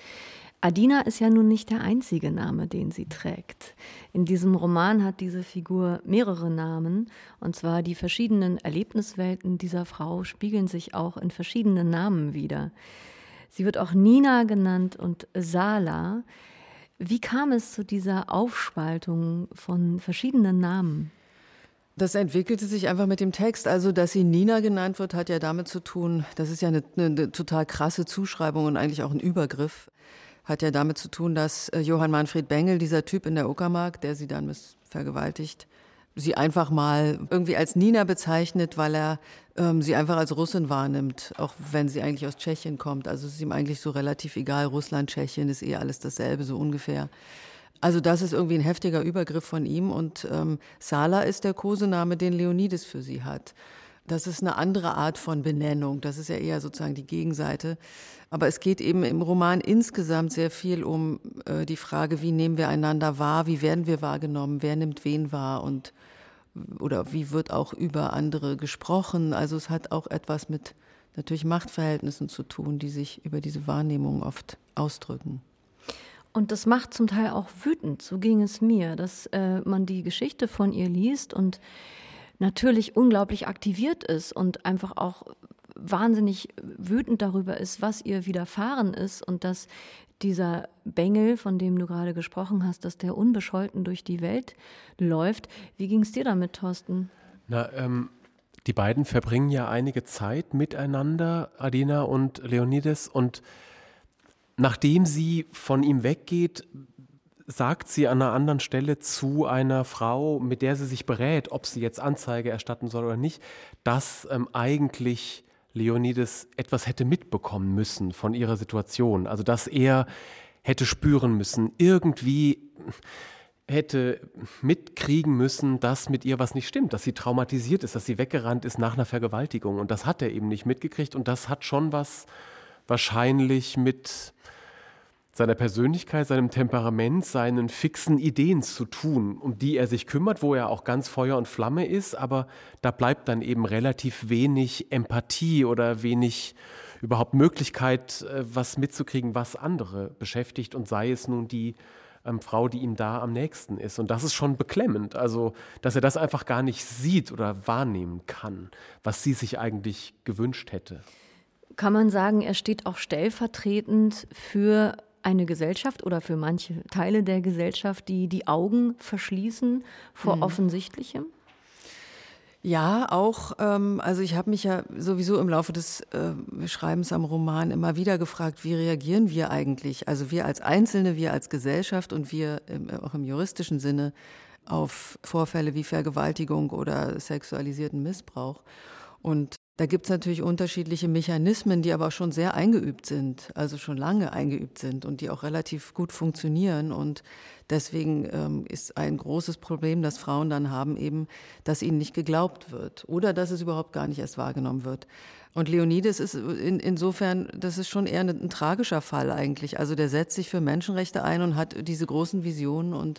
Adina ist ja nun nicht der einzige Name, den sie trägt. In diesem Roman hat diese Figur mehrere Namen, und zwar die verschiedenen Erlebniswelten dieser Frau spiegeln sich auch in verschiedenen Namen wider. Sie wird auch Nina genannt und Sala. Wie kam es zu dieser Aufspaltung von verschiedenen Namen? Das entwickelte sich einfach mit dem Text. Also, dass sie Nina genannt wird, hat ja damit zu tun, das ist ja eine, eine total krasse Zuschreibung und eigentlich auch ein Übergriff. Hat ja damit zu tun, dass äh, Johann Manfred Bengel, dieser Typ in der Uckermark, der sie dann vergewaltigt, sie einfach mal irgendwie als Nina bezeichnet, weil er ähm, sie einfach als Russin wahrnimmt, auch wenn sie eigentlich aus Tschechien kommt. Also es ist ihm eigentlich so relativ egal. Russland, Tschechien ist eh alles dasselbe, so ungefähr. Also das ist irgendwie ein heftiger Übergriff von ihm und ähm, Sala ist der Kosename, den Leonides für sie hat. Das ist eine andere Art von Benennung. Das ist ja eher sozusagen die Gegenseite. Aber es geht eben im Roman insgesamt sehr viel um äh, die Frage, wie nehmen wir einander wahr, wie werden wir wahrgenommen, wer nimmt wen wahr und oder wie wird auch über andere gesprochen. Also es hat auch etwas mit natürlich Machtverhältnissen zu tun, die sich über diese Wahrnehmung oft ausdrücken. Und das macht zum Teil auch wütend, so ging es mir, dass äh, man die Geschichte von ihr liest und natürlich unglaublich aktiviert ist und einfach auch wahnsinnig wütend darüber ist, was ihr widerfahren ist und dass dieser Bengel, von dem du gerade gesprochen hast, dass der unbescholten durch die Welt läuft. Wie ging es dir damit, Thorsten? Na, ähm, die beiden verbringen ja einige Zeit miteinander, Adina und Leonidas, und nachdem sie von ihm weggeht, sagt sie an einer anderen Stelle zu einer Frau, mit der sie sich berät, ob sie jetzt Anzeige erstatten soll oder nicht, dass ähm, eigentlich Leonidas etwas hätte mitbekommen müssen von ihrer Situation. Also dass er hätte spüren müssen, irgendwie hätte mitkriegen müssen, dass mit ihr was nicht stimmt, dass sie traumatisiert ist, dass sie weggerannt ist nach einer Vergewaltigung. Und das hat er eben nicht mitgekriegt. Und das hat schon was wahrscheinlich mit seiner Persönlichkeit, seinem Temperament, seinen fixen Ideen zu tun, um die er sich kümmert, wo er auch ganz Feuer und Flamme ist, aber da bleibt dann eben relativ wenig Empathie oder wenig überhaupt Möglichkeit, äh, was mitzukriegen, was andere beschäftigt und sei es nun die ähm, Frau, die ihm da am nächsten ist. Und das ist schon beklemmend, also dass er das einfach gar nicht sieht oder wahrnehmen kann, was sie sich eigentlich gewünscht hätte. Kann man sagen, er steht auch stellvertretend für eine Gesellschaft oder für manche Teile der Gesellschaft, die die Augen verschließen vor mhm. Offensichtlichem? Ja, auch, ähm, also ich habe mich ja sowieso im Laufe des äh, Schreibens am Roman immer wieder gefragt, wie reagieren wir eigentlich, also wir als Einzelne, wir als Gesellschaft und wir im, auch im juristischen Sinne auf Vorfälle wie Vergewaltigung oder sexualisierten Missbrauch. Und da gibt es natürlich unterschiedliche Mechanismen, die aber schon sehr eingeübt sind, also schon lange eingeübt sind und die auch relativ gut funktionieren. Und deswegen ähm, ist ein großes Problem, das Frauen dann haben, eben, dass ihnen nicht geglaubt wird oder dass es überhaupt gar nicht erst wahrgenommen wird. Und Leonidas ist in, insofern, das ist schon eher ein, ein tragischer Fall eigentlich. Also der setzt sich für Menschenrechte ein und hat diese großen Visionen und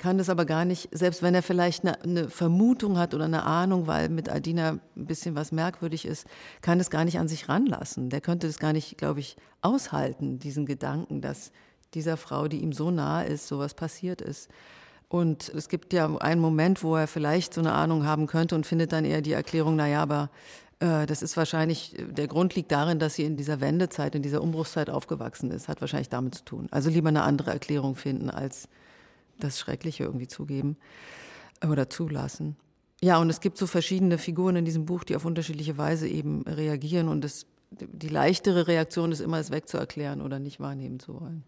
kann das aber gar nicht, selbst wenn er vielleicht eine, eine, Vermutung hat oder eine Ahnung, weil mit Adina ein bisschen was merkwürdig ist, kann es gar nicht an sich ranlassen. Der könnte es gar nicht, glaube ich, aushalten, diesen Gedanken, dass dieser Frau, die ihm so nahe ist, sowas passiert ist. Und es gibt ja einen Moment, wo er vielleicht so eine Ahnung haben könnte und findet dann eher die Erklärung, naja, aber äh, das ist wahrscheinlich, der Grund liegt darin, dass sie in dieser Wendezeit, in dieser Umbruchszeit aufgewachsen ist, hat wahrscheinlich damit zu tun. Also lieber eine andere Erklärung finden als das Schreckliche irgendwie zugeben oder zulassen. Ja, und es gibt so verschiedene Figuren in diesem Buch, die auf unterschiedliche Weise eben reagieren. Und das, die leichtere Reaktion ist immer, es wegzuerklären oder nicht wahrnehmen zu wollen.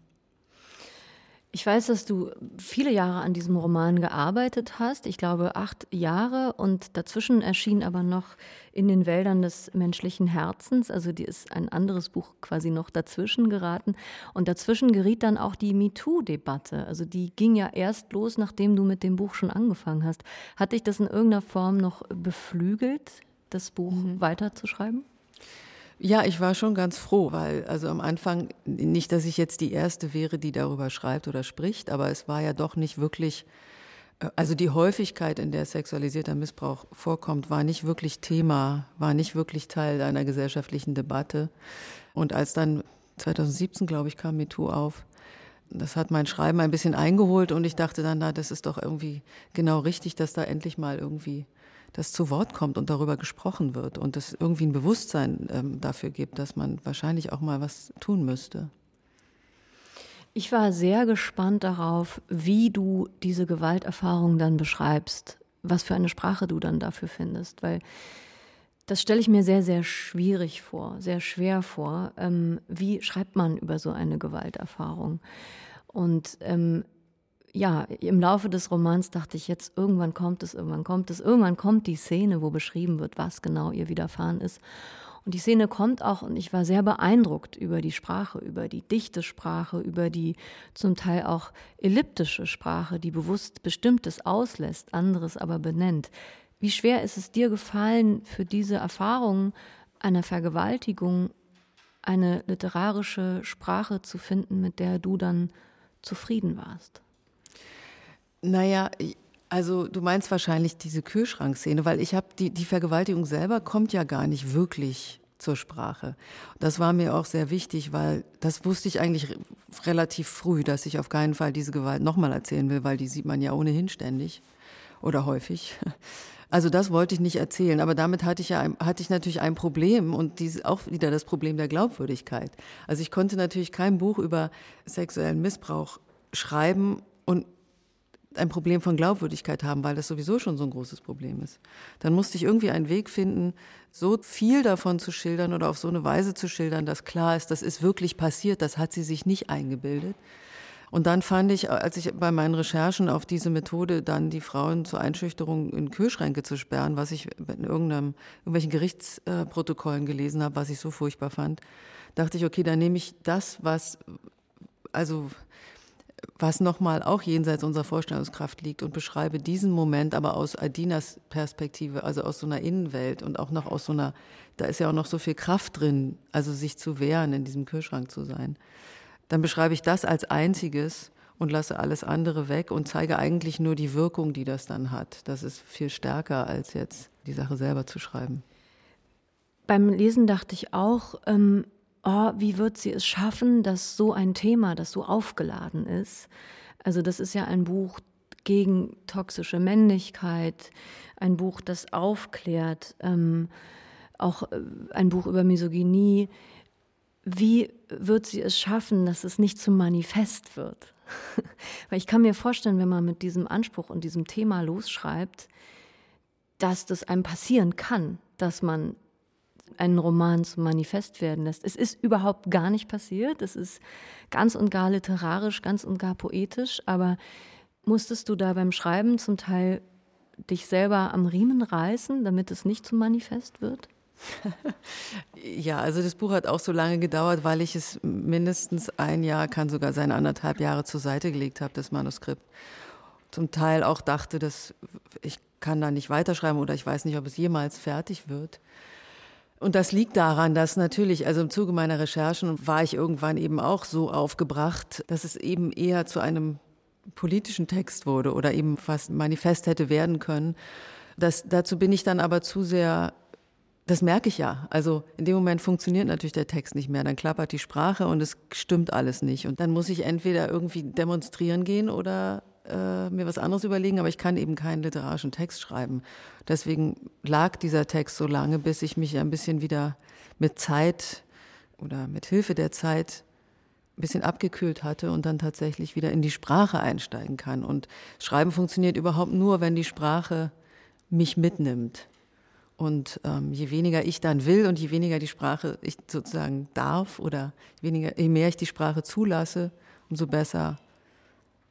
Ich weiß, dass du viele Jahre an diesem Roman gearbeitet hast. Ich glaube acht Jahre und dazwischen erschien aber noch in den Wäldern des menschlichen Herzens. Also die ist ein anderes Buch quasi noch dazwischen geraten. Und dazwischen geriet dann auch die MeToo-Debatte. Also die ging ja erst los, nachdem du mit dem Buch schon angefangen hast. Hat dich das in irgendeiner Form noch beflügelt, das Buch mhm. weiterzuschreiben? Ja, ich war schon ganz froh, weil also am Anfang nicht, dass ich jetzt die erste wäre, die darüber schreibt oder spricht, aber es war ja doch nicht wirklich äh, also die Häufigkeit, in der sexualisierter Missbrauch vorkommt, war nicht wirklich Thema, war nicht wirklich Teil einer gesellschaftlichen Debatte. Und als dann 2017, glaube ich, kam MeToo auf, das hat mein Schreiben ein bisschen eingeholt und ich dachte dann, na, das ist doch irgendwie genau richtig, dass da endlich mal irgendwie das zu Wort kommt und darüber gesprochen wird und es irgendwie ein Bewusstsein ähm, dafür gibt, dass man wahrscheinlich auch mal was tun müsste. Ich war sehr gespannt darauf, wie du diese Gewalterfahrung dann beschreibst, was für eine Sprache du dann dafür findest, weil das stelle ich mir sehr, sehr schwierig vor, sehr schwer vor. Ähm, wie schreibt man über so eine Gewalterfahrung? Und ähm, ja, im Laufe des Romans dachte ich jetzt, irgendwann kommt es, irgendwann kommt es, irgendwann kommt die Szene, wo beschrieben wird, was genau ihr widerfahren ist. Und die Szene kommt auch und ich war sehr beeindruckt über die Sprache, über die dichte Sprache, über die zum Teil auch elliptische Sprache, die bewusst Bestimmtes auslässt, anderes aber benennt. Wie schwer ist es dir gefallen, für diese Erfahrung einer Vergewaltigung eine literarische Sprache zu finden, mit der du dann zufrieden warst? Naja, also du meinst wahrscheinlich diese Kühlschrankszene, weil ich habe die, die Vergewaltigung selber kommt ja gar nicht wirklich zur Sprache. Das war mir auch sehr wichtig, weil das wusste ich eigentlich relativ früh, dass ich auf keinen Fall diese Gewalt nochmal erzählen will, weil die sieht man ja ohnehin ständig oder häufig. [LAUGHS] Also das wollte ich nicht erzählen, aber damit hatte ich ja hatte ich natürlich ein Problem und dies auch wieder das Problem der Glaubwürdigkeit. Also ich konnte natürlich kein Buch über sexuellen Missbrauch schreiben und ein Problem von Glaubwürdigkeit haben, weil das sowieso schon so ein großes Problem ist. Dann musste ich irgendwie einen Weg finden, so viel davon zu schildern oder auf so eine Weise zu schildern, dass klar ist, das ist wirklich passiert, das hat sie sich nicht eingebildet. Und dann fand ich, als ich bei meinen Recherchen auf diese Methode dann die Frauen zur Einschüchterung in Kühlschränke zu sperren, was ich in irgendeinem, irgendwelchen Gerichtsprotokollen gelesen habe, was ich so furchtbar fand, dachte ich, okay, dann nehme ich das, was, also was nochmal auch jenseits unserer Vorstellungskraft liegt und beschreibe diesen Moment aber aus Adinas Perspektive, also aus so einer Innenwelt und auch noch aus so einer, da ist ja auch noch so viel Kraft drin, also sich zu wehren, in diesem Kühlschrank zu sein. Dann beschreibe ich das als einziges und lasse alles andere weg und zeige eigentlich nur die Wirkung, die das dann hat. Das ist viel stärker als jetzt die Sache selber zu schreiben. Beim Lesen dachte ich auch, ähm, oh, wie wird sie es schaffen, dass so ein Thema, das so aufgeladen ist, also das ist ja ein Buch gegen toxische Männlichkeit, ein Buch, das aufklärt, ähm, auch äh, ein Buch über Misogynie. Wie wird sie es schaffen, dass es nicht zum Manifest wird? [LAUGHS] Weil ich kann mir vorstellen, wenn man mit diesem Anspruch und diesem Thema losschreibt, dass das einem passieren kann, dass man einen Roman zum Manifest werden lässt. Es ist überhaupt gar nicht passiert. Es ist ganz und gar literarisch, ganz und gar poetisch. Aber musstest du da beim Schreiben zum Teil dich selber am Riemen reißen, damit es nicht zum Manifest wird? [LAUGHS] ja, also das Buch hat auch so lange gedauert, weil ich es mindestens ein Jahr, kann sogar sein anderthalb Jahre zur Seite gelegt habe, das Manuskript. Zum Teil auch dachte, dass ich kann da nicht weiterschreiben oder ich weiß nicht, ob es jemals fertig wird. Und das liegt daran, dass natürlich, also im Zuge meiner Recherchen war ich irgendwann eben auch so aufgebracht, dass es eben eher zu einem politischen Text wurde oder eben fast Manifest hätte werden können. Das, dazu bin ich dann aber zu sehr, das merke ich ja. Also in dem Moment funktioniert natürlich der Text nicht mehr. Dann klappert die Sprache und es stimmt alles nicht. Und dann muss ich entweder irgendwie demonstrieren gehen oder äh, mir was anderes überlegen, aber ich kann eben keinen literarischen Text schreiben. Deswegen lag dieser Text so lange, bis ich mich ein bisschen wieder mit Zeit oder mit Hilfe der Zeit ein bisschen abgekühlt hatte und dann tatsächlich wieder in die Sprache einsteigen kann. Und Schreiben funktioniert überhaupt nur, wenn die Sprache mich mitnimmt. Und ähm, je weniger ich dann will und je weniger die Sprache ich sozusagen darf oder weniger, je mehr ich die Sprache zulasse, umso besser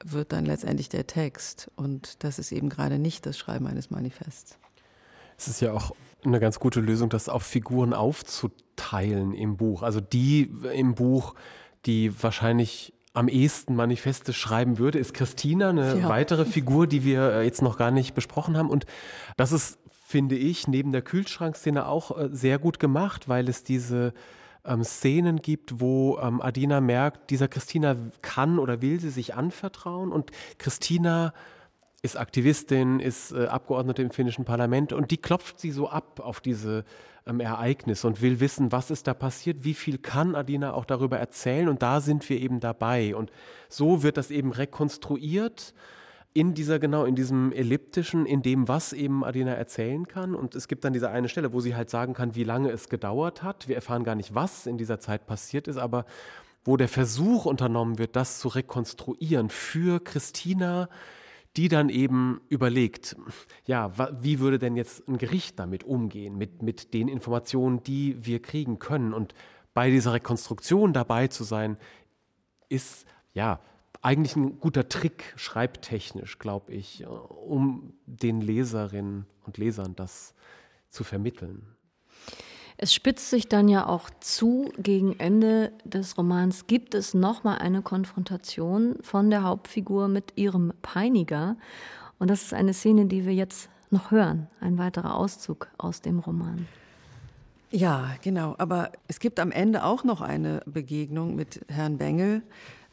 wird dann letztendlich der Text. Und das ist eben gerade nicht das Schreiben eines Manifests. Es ist ja auch eine ganz gute Lösung, das auf Figuren aufzuteilen im Buch. Also die im Buch, die wahrscheinlich am ehesten Manifeste schreiben würde, ist Christina, eine ja. weitere Figur, die wir äh, jetzt noch gar nicht besprochen haben. Und das ist, finde ich, neben der Kühlschrankszene auch äh, sehr gut gemacht, weil es diese ähm, Szenen gibt, wo ähm, Adina merkt, dieser Christina kann oder will sie sich anvertrauen und Christina ist Aktivistin, ist äh, Abgeordnete im finnischen Parlament und die klopft sie so ab auf diese ähm, Ereignisse und will wissen, was ist da passiert, wie viel kann Adina auch darüber erzählen und da sind wir eben dabei. Und so wird das eben rekonstruiert in dieser, genau, in diesem elliptischen, in dem, was eben Adina erzählen kann. Und es gibt dann diese eine Stelle, wo sie halt sagen kann, wie lange es gedauert hat. Wir erfahren gar nicht, was in dieser Zeit passiert ist, aber wo der Versuch unternommen wird, das zu rekonstruieren für Christina, die dann eben überlegt, ja, wie würde denn jetzt ein Gericht damit umgehen, mit, mit den Informationen, die wir kriegen können. Und bei dieser Rekonstruktion dabei zu sein, ist, ja, eigentlich ein guter Trick, schreibtechnisch, glaube ich, äh, um den Leserinnen und Lesern das zu vermitteln. Es spitzt sich dann ja auch zu, gegen Ende des Romans gibt es nochmal eine Konfrontation von der Hauptfigur mit ihrem Peiniger. Und das ist eine Szene, die wir jetzt noch hören, ein weiterer Auszug aus dem Roman. Ja, genau. Aber es gibt am Ende auch noch eine Begegnung mit Herrn Bengel,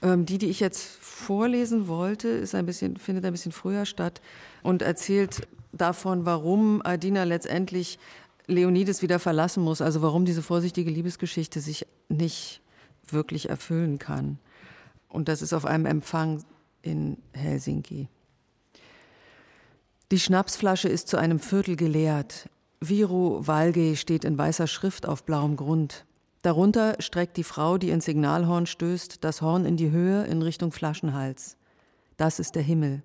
ähm, die, die ich jetzt vorlesen wollte, ist ein bisschen, findet ein bisschen früher statt und erzählt davon, warum Adina letztendlich Leonides wieder verlassen muss, also warum diese vorsichtige Liebesgeschichte sich nicht wirklich erfüllen kann. Und das ist auf einem Empfang in Helsinki. Die Schnapsflasche ist zu einem Viertel geleert. Viru Valge steht in weißer Schrift auf blauem Grund. Darunter streckt die Frau, die ins Signalhorn stößt, das Horn in die Höhe in Richtung Flaschenhals. Das ist der Himmel.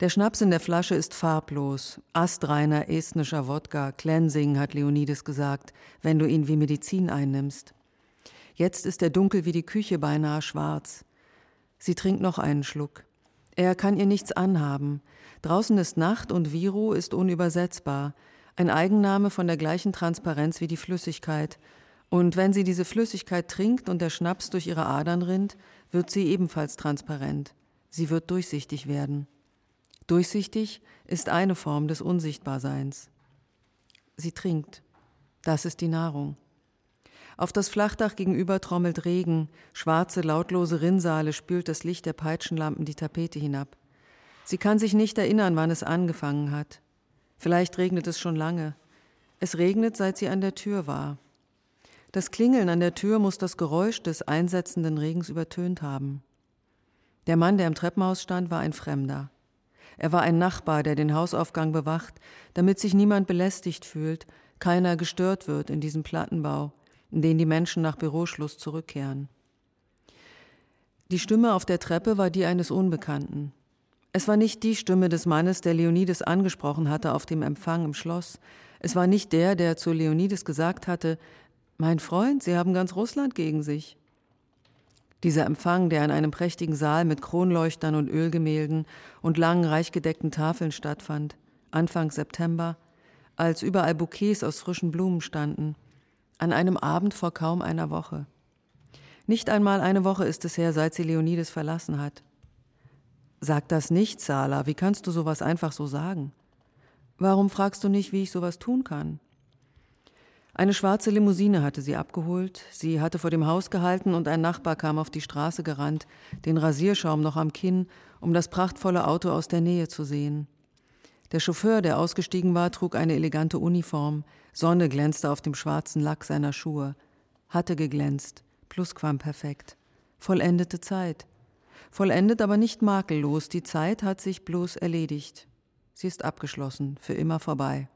Der Schnaps in der Flasche ist farblos, astreiner estnischer Wodka, Cleansing, hat Leonides gesagt, wenn du ihn wie Medizin einnimmst. Jetzt ist er dunkel wie die Küche, beinahe schwarz. Sie trinkt noch einen Schluck. Er kann ihr nichts anhaben. Draußen ist Nacht und Viru ist unübersetzbar, ein Eigenname von der gleichen Transparenz wie die Flüssigkeit, und wenn sie diese Flüssigkeit trinkt und der Schnaps durch ihre Adern rinnt, wird sie ebenfalls transparent. Sie wird durchsichtig werden. Durchsichtig ist eine Form des Unsichtbarseins. Sie trinkt. Das ist die Nahrung. Auf das Flachdach gegenüber trommelt Regen, schwarze, lautlose Rinnsale spült das Licht der Peitschenlampen die Tapete hinab. Sie kann sich nicht erinnern, wann es angefangen hat. Vielleicht regnet es schon lange. Es regnet, seit sie an der Tür war. Das Klingeln an der Tür muss das Geräusch des einsetzenden Regens übertönt haben. Der Mann, der im Treppenhaus stand, war ein Fremder. Er war ein Nachbar, der den Hausaufgang bewacht, damit sich niemand belästigt fühlt, keiner gestört wird in diesem Plattenbau, in den die Menschen nach Büroschluss zurückkehren. Die Stimme auf der Treppe war die eines Unbekannten. Es war nicht die Stimme des Mannes, der Leonides angesprochen hatte auf dem Empfang im Schloss. Es war nicht der, der zu Leonides gesagt hatte, Mein Freund, Sie haben ganz Russland gegen sich. Dieser Empfang, der in einem prächtigen Saal mit Kronleuchtern und Ölgemälden und langen, reich gedeckten Tafeln stattfand, Anfang September, als überall Bouquets aus frischen Blumen standen, an einem Abend vor kaum einer Woche. Nicht einmal eine Woche ist es her, seit sie Leonides verlassen hat. Sag das nicht, Sala. Wie kannst du sowas einfach so sagen? Warum fragst du nicht, wie ich sowas tun kann? Eine schwarze Limousine hatte sie abgeholt. Sie hatte vor dem Haus gehalten und ein Nachbar kam auf die Straße gerannt, den Rasierschaum noch am Kinn, um das prachtvolle Auto aus der Nähe zu sehen. Der Chauffeur, der ausgestiegen war, trug eine elegante Uniform. Sonne glänzte auf dem schwarzen Lack seiner Schuhe. Hatte geglänzt. Plusquamperfekt. Vollendete Zeit vollendet aber nicht makellos, die Zeit hat sich bloß erledigt. Sie ist abgeschlossen, für immer vorbei.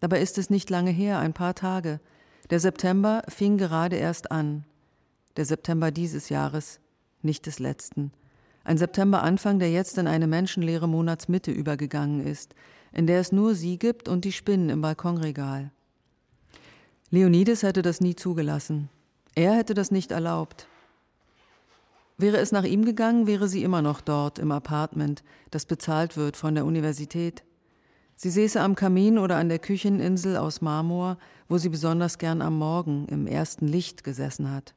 Dabei ist es nicht lange her, ein paar Tage. Der September fing gerade erst an. Der September dieses Jahres, nicht des letzten. Ein Septemberanfang, der jetzt in eine menschenleere Monatsmitte übergegangen ist, in der es nur sie gibt und die Spinnen im Balkonregal. Leonides hätte das nie zugelassen. Er hätte das nicht erlaubt. Wäre es nach ihm gegangen, wäre sie immer noch dort im Apartment, das bezahlt wird von der Universität. Sie säße am Kamin oder an der Kücheninsel aus Marmor, wo sie besonders gern am Morgen im ersten Licht gesessen hat.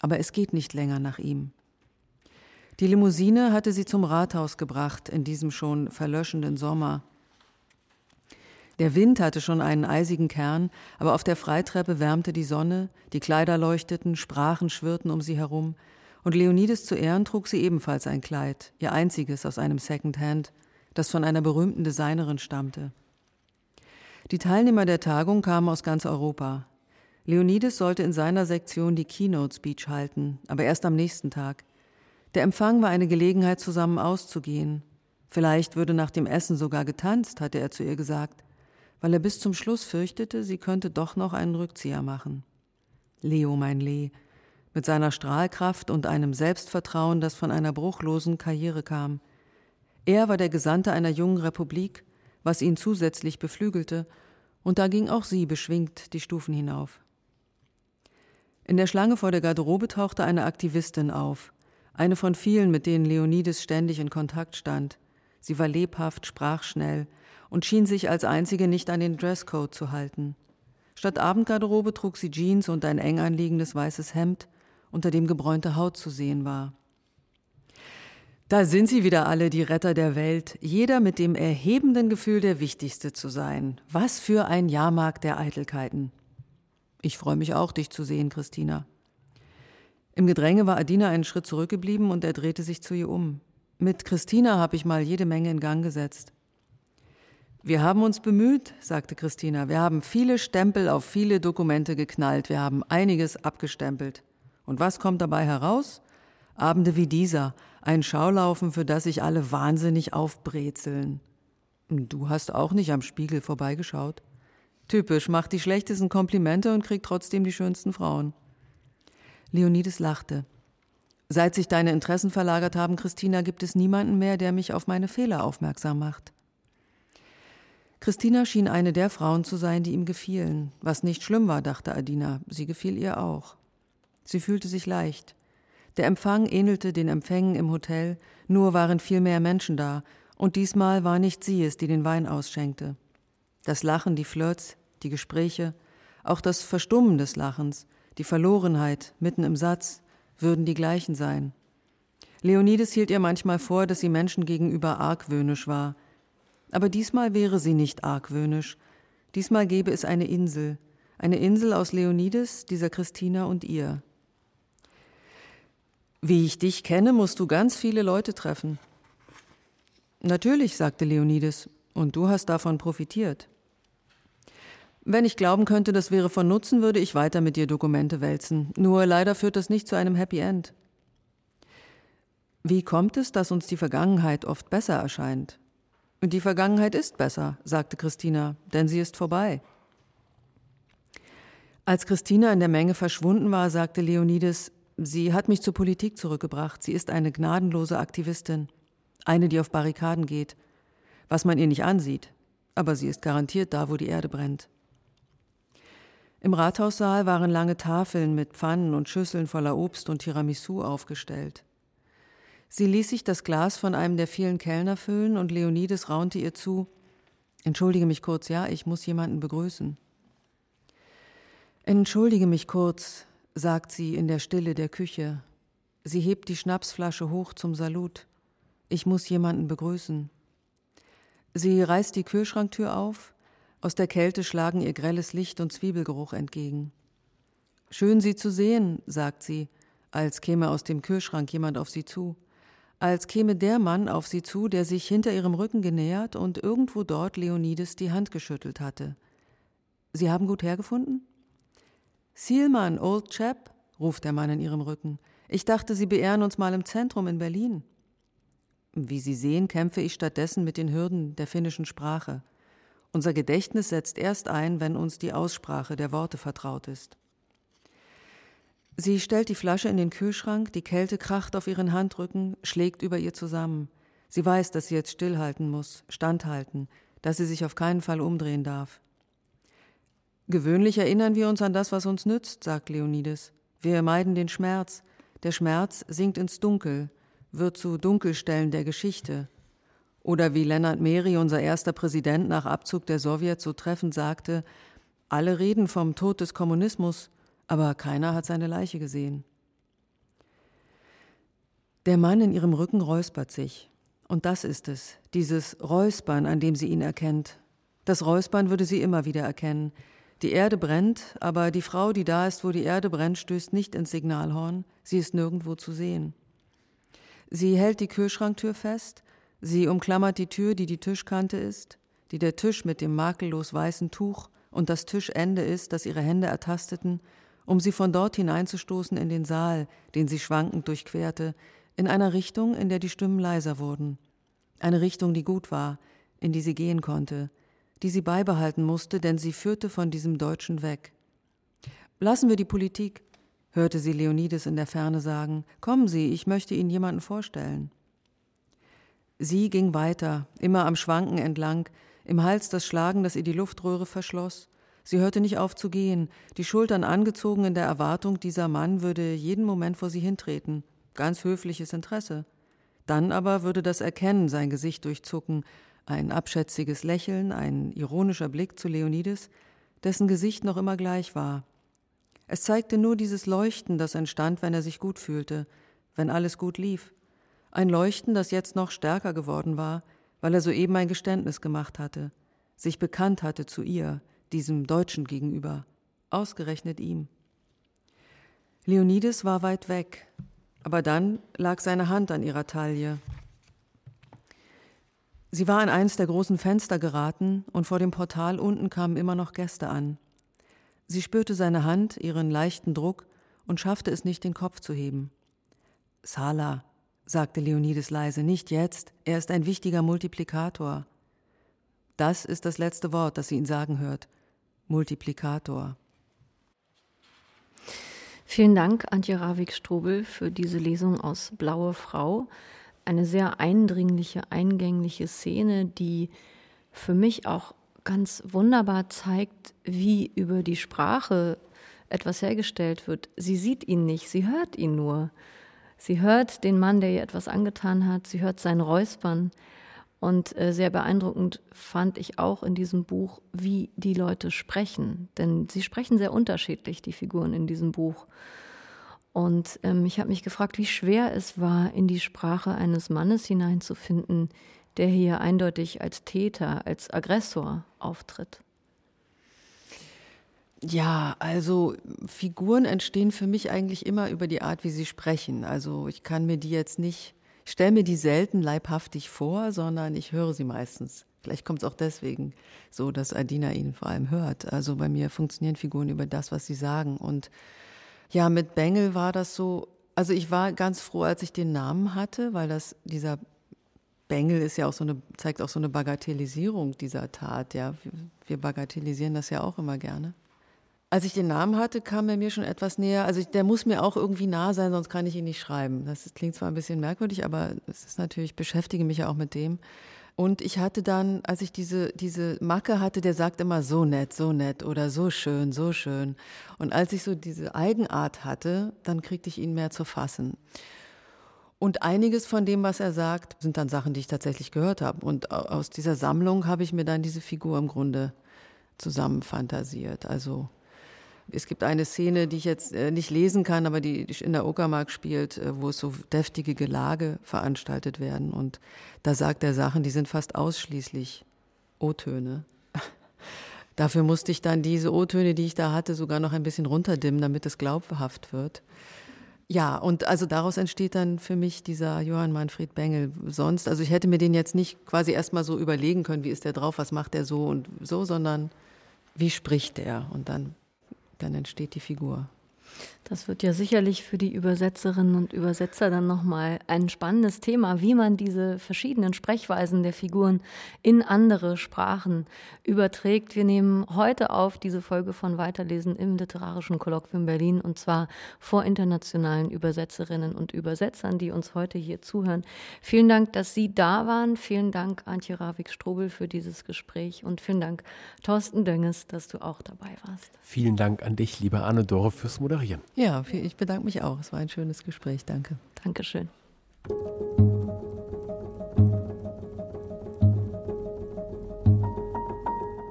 Aber es geht nicht länger nach ihm. Die Limousine hatte sie zum Rathaus gebracht in diesem schon verlöschenden Sommer. Der Wind hatte schon einen eisigen Kern, aber auf der Freitreppe wärmte die Sonne, die Kleider leuchteten, Sprachen schwirrten um sie herum, und Leonides zu Ehren trug sie ebenfalls ein Kleid, ihr einziges aus einem Secondhand, das von einer berühmten Designerin stammte. Die Teilnehmer der Tagung kamen aus ganz Europa. Leonides sollte in seiner Sektion die Keynote Speech halten, aber erst am nächsten Tag. Der Empfang war eine Gelegenheit, zusammen auszugehen. Vielleicht würde nach dem Essen sogar getanzt, hatte er zu ihr gesagt, weil er bis zum Schluss fürchtete, sie könnte doch noch einen Rückzieher machen. Leo, mein Lee, mit seiner Strahlkraft und einem Selbstvertrauen, das von einer bruchlosen Karriere kam. Er war der Gesandte einer jungen Republik, was ihn zusätzlich beflügelte, und da ging auch sie beschwingt die Stufen hinauf. In der Schlange vor der Garderobe tauchte eine Aktivistin auf, eine von vielen, mit denen Leonides ständig in Kontakt stand. Sie war lebhaft, sprach schnell und schien sich als einzige nicht an den Dresscode zu halten. Statt Abendgarderobe trug sie Jeans und ein eng anliegendes weißes Hemd, unter dem gebräunte Haut zu sehen war. Da sind sie wieder alle, die Retter der Welt, jeder mit dem erhebenden Gefühl, der Wichtigste zu sein. Was für ein Jahrmarkt der Eitelkeiten. Ich freue mich auch, dich zu sehen, Christina. Im Gedränge war Adina einen Schritt zurückgeblieben und er drehte sich zu ihr um. Mit Christina habe ich mal jede Menge in Gang gesetzt. Wir haben uns bemüht, sagte Christina. Wir haben viele Stempel auf viele Dokumente geknallt. Wir haben einiges abgestempelt. Und was kommt dabei heraus? Abende wie dieser, ein Schaulaufen, für das sich alle wahnsinnig aufbrezeln. Du hast auch nicht am Spiegel vorbeigeschaut. Typisch, macht die schlechtesten Komplimente und kriegt trotzdem die schönsten Frauen. Leonides lachte. Seit sich deine Interessen verlagert haben, Christina, gibt es niemanden mehr, der mich auf meine Fehler aufmerksam macht. Christina schien eine der Frauen zu sein, die ihm gefielen, was nicht schlimm war, dachte Adina, sie gefiel ihr auch. Sie fühlte sich leicht. Der Empfang ähnelte den Empfängen im Hotel, nur waren viel mehr Menschen da, und diesmal war nicht sie es, die den Wein ausschenkte. Das Lachen, die Flirts, die Gespräche, auch das Verstummen des Lachens, die Verlorenheit mitten im Satz, würden die gleichen sein. Leonides hielt ihr manchmal vor, dass sie Menschen gegenüber argwöhnisch war. Aber diesmal wäre sie nicht argwöhnisch. Diesmal gäbe es eine Insel, eine Insel aus Leonides, dieser Christina und ihr. Wie ich dich kenne, musst du ganz viele Leute treffen. Natürlich, sagte Leonides, und du hast davon profitiert. Wenn ich glauben könnte, das wäre von Nutzen, würde ich weiter mit dir Dokumente wälzen. Nur leider führt das nicht zu einem Happy End. Wie kommt es, dass uns die Vergangenheit oft besser erscheint? Die Vergangenheit ist besser, sagte Christina, denn sie ist vorbei. Als Christina in der Menge verschwunden war, sagte Leonides, Sie hat mich zur Politik zurückgebracht. Sie ist eine gnadenlose Aktivistin. Eine, die auf Barrikaden geht. Was man ihr nicht ansieht. Aber sie ist garantiert da, wo die Erde brennt. Im Rathaussaal waren lange Tafeln mit Pfannen und Schüsseln voller Obst und Tiramisu aufgestellt. Sie ließ sich das Glas von einem der vielen Kellner füllen und Leonides raunte ihr zu: Entschuldige mich kurz, ja, ich muss jemanden begrüßen. Entschuldige mich kurz, sagt sie in der Stille der Küche. Sie hebt die Schnapsflasche hoch zum Salut. Ich muss jemanden begrüßen. Sie reißt die Kühlschranktür auf. Aus der Kälte schlagen ihr grelles Licht und Zwiebelgeruch entgegen. Schön, Sie zu sehen, sagt sie, als käme aus dem Kühlschrank jemand auf sie zu als käme der Mann auf sie zu, der sich hinter ihrem Rücken genähert und irgendwo dort Leonides die Hand geschüttelt hatte. Sie haben gut hergefunden? Sielmann, old chap, ruft der Mann in ihrem Rücken. Ich dachte, Sie beehren uns mal im Zentrum in Berlin. Wie Sie sehen, kämpfe ich stattdessen mit den Hürden der finnischen Sprache. Unser Gedächtnis setzt erst ein, wenn uns die Aussprache der Worte vertraut ist. Sie stellt die Flasche in den Kühlschrank, die Kälte kracht auf ihren Handrücken, schlägt über ihr zusammen. Sie weiß, dass sie jetzt stillhalten muss, standhalten, dass sie sich auf keinen Fall umdrehen darf. Gewöhnlich erinnern wir uns an das, was uns nützt, sagt Leonides. Wir meiden den Schmerz. Der Schmerz sinkt ins Dunkel, wird zu Dunkelstellen der Geschichte. Oder wie Lennart Meri, unser erster Präsident nach Abzug der Sowjets, so treffend sagte, alle reden vom Tod des Kommunismus, aber keiner hat seine Leiche gesehen. Der Mann in ihrem Rücken räuspert sich. Und das ist es, dieses Räuspern, an dem sie ihn erkennt. Das Räuspern würde sie immer wieder erkennen. Die Erde brennt, aber die Frau, die da ist, wo die Erde brennt, stößt nicht ins Signalhorn, sie ist nirgendwo zu sehen. Sie hält die Kühlschranktür fest, sie umklammert die Tür, die die Tischkante ist, die der Tisch mit dem makellos weißen Tuch und das Tischende ist, das ihre Hände ertasteten, um sie von dort hineinzustoßen in den Saal, den sie schwankend durchquerte, in einer Richtung, in der die Stimmen leiser wurden. Eine Richtung, die gut war, in die sie gehen konnte, die sie beibehalten musste, denn sie führte von diesem Deutschen weg. Lassen wir die Politik, hörte sie Leonides in der Ferne sagen. Kommen Sie, ich möchte Ihnen jemanden vorstellen. Sie ging weiter, immer am Schwanken entlang, im Hals das Schlagen, das ihr die Luftröhre verschloss, Sie hörte nicht auf zu gehen, die Schultern angezogen in der Erwartung, dieser Mann würde jeden Moment vor sie hintreten. Ganz höfliches Interesse. Dann aber würde das Erkennen sein Gesicht durchzucken, ein abschätziges Lächeln, ein ironischer Blick zu Leonides, dessen Gesicht noch immer gleich war. Es zeigte nur dieses Leuchten, das entstand, wenn er sich gut fühlte, wenn alles gut lief. Ein Leuchten, das jetzt noch stärker geworden war, weil er soeben ein Geständnis gemacht hatte, sich bekannt hatte zu ihr, diesem Deutschen gegenüber, ausgerechnet ihm. Leonides war weit weg, aber dann lag seine Hand an ihrer Taille. Sie war an eines der großen Fenster geraten und vor dem Portal unten kamen immer noch Gäste an. Sie spürte seine Hand, ihren leichten Druck und schaffte es nicht, den Kopf zu heben. Sala, sagte Leonides leise, nicht jetzt, er ist ein wichtiger Multiplikator. Das ist das letzte Wort, das sie ihn sagen hört. Multiplikator. Vielen Dank, Antje Ravik-Strobel, für diese Lesung aus Blaue Frau. Eine sehr eindringliche, eingängliche Szene, die für mich auch ganz wunderbar zeigt, wie über die Sprache etwas hergestellt wird. Sie sieht ihn nicht, sie hört ihn nur. Sie hört den Mann, der ihr etwas angetan hat, sie hört sein Räuspern, und äh, sehr beeindruckend fand ich auch in diesem Buch, wie die Leute sprechen. Denn sie sprechen sehr unterschiedlich, die Figuren in diesem Buch. Und ähm, ich habe mich gefragt, wie schwer es war, in die Sprache eines Mannes hineinzufinden, der hier eindeutig als Täter, als Aggressor auftritt. Ja, also Figuren entstehen für mich eigentlich immer über die Art, wie sie sprechen. Also ich kann mir die jetzt nicht ich stelle mir die selten leibhaftig vor, sondern ich höre sie meistens. Vielleicht kommt es auch deswegen so, dass Adina ihn vor allem hört. Also bei mir funktionieren Figuren über das, was sie sagen. Und ja, mit Bengel war das so, also ich war ganz froh, als ich den Namen hatte, weil das dieser Bengel ist ja auch so eine, zeigt auch so eine Bagatellisierung dieser Tat, ja. Wir bagatellisieren das ja auch immer gerne. Als ich den Namen hatte, kam er mir schon etwas näher. Also der muss mir auch irgendwie nah sein, sonst kann ich ihn nicht schreiben. Das klingt zwar ein bisschen merkwürdig, aber es ist natürlich, ich beschäftige mich ja auch mit dem. Und ich hatte dann, als ich diese, diese Macke hatte, der sagt immer so nett, so nett oder so schön, so schön. Und als ich so diese Eigenart hatte, dann kriegte ich ihn mehr zu fassen. Und einiges von dem, was er sagt, sind dann Sachen, die ich tatsächlich gehört habe. Und aus dieser Sammlung habe ich mir dann diese Figur im Grunde zusammenfantasiert. Also es gibt eine Szene, die ich jetzt äh, nicht lesen kann, aber die in der Uckermark spielt, äh, wo es so deftige Gelage veranstaltet werden. Und da sagt er Sachen, die sind fast ausschließlich O-Töne. [LAUGHS] Dafür musste ich dann diese O-Töne, die ich da hatte, sogar noch ein bisschen runterdimmen, damit es glaubhaft wird. Ja, und also daraus entsteht dann für mich dieser Johann Manfred Bengel. Sonst, also ich hätte mir den jetzt nicht quasi erstmal so überlegen können, wie ist der drauf, was macht der so und so, sondern wie spricht der? Und dann dann entsteht die Figur. Das wird ja sicherlich für die Übersetzerinnen und Übersetzer dann nochmal ein spannendes Thema, wie man diese verschiedenen Sprechweisen der Figuren in andere Sprachen überträgt. Wir nehmen heute auf diese Folge von Weiterlesen im Literarischen Kolloquium Berlin und zwar vor internationalen Übersetzerinnen und Übersetzern, die uns heute hier zuhören. Vielen Dank, dass Sie da waren. Vielen Dank, Antje Ravik-Strobel, für dieses Gespräch und vielen Dank, Thorsten Dönges, dass du auch dabei warst. Vielen Dank an dich, liebe Anne-Dore, fürs Moderieren. Ja, ich bedanke mich auch. Es war ein schönes Gespräch. Danke. Dankeschön.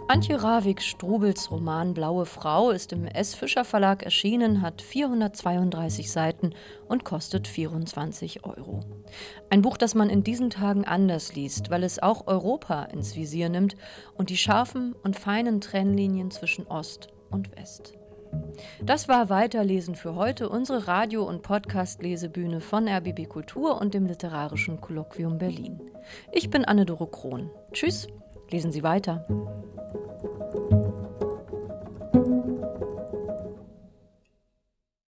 Antje Ravik Strubels Roman Blaue Frau ist im S. Fischer Verlag erschienen, hat 432 Seiten und kostet 24 Euro. Ein Buch, das man in diesen Tagen anders liest, weil es auch Europa ins Visier nimmt und die scharfen und feinen Trennlinien zwischen Ost und West. Das war Weiterlesen für heute, unsere Radio- und Podcast-Lesebühne von RBB Kultur und dem Literarischen Kolloquium Berlin. Ich bin Anne-Dore Krohn. Tschüss, lesen Sie weiter.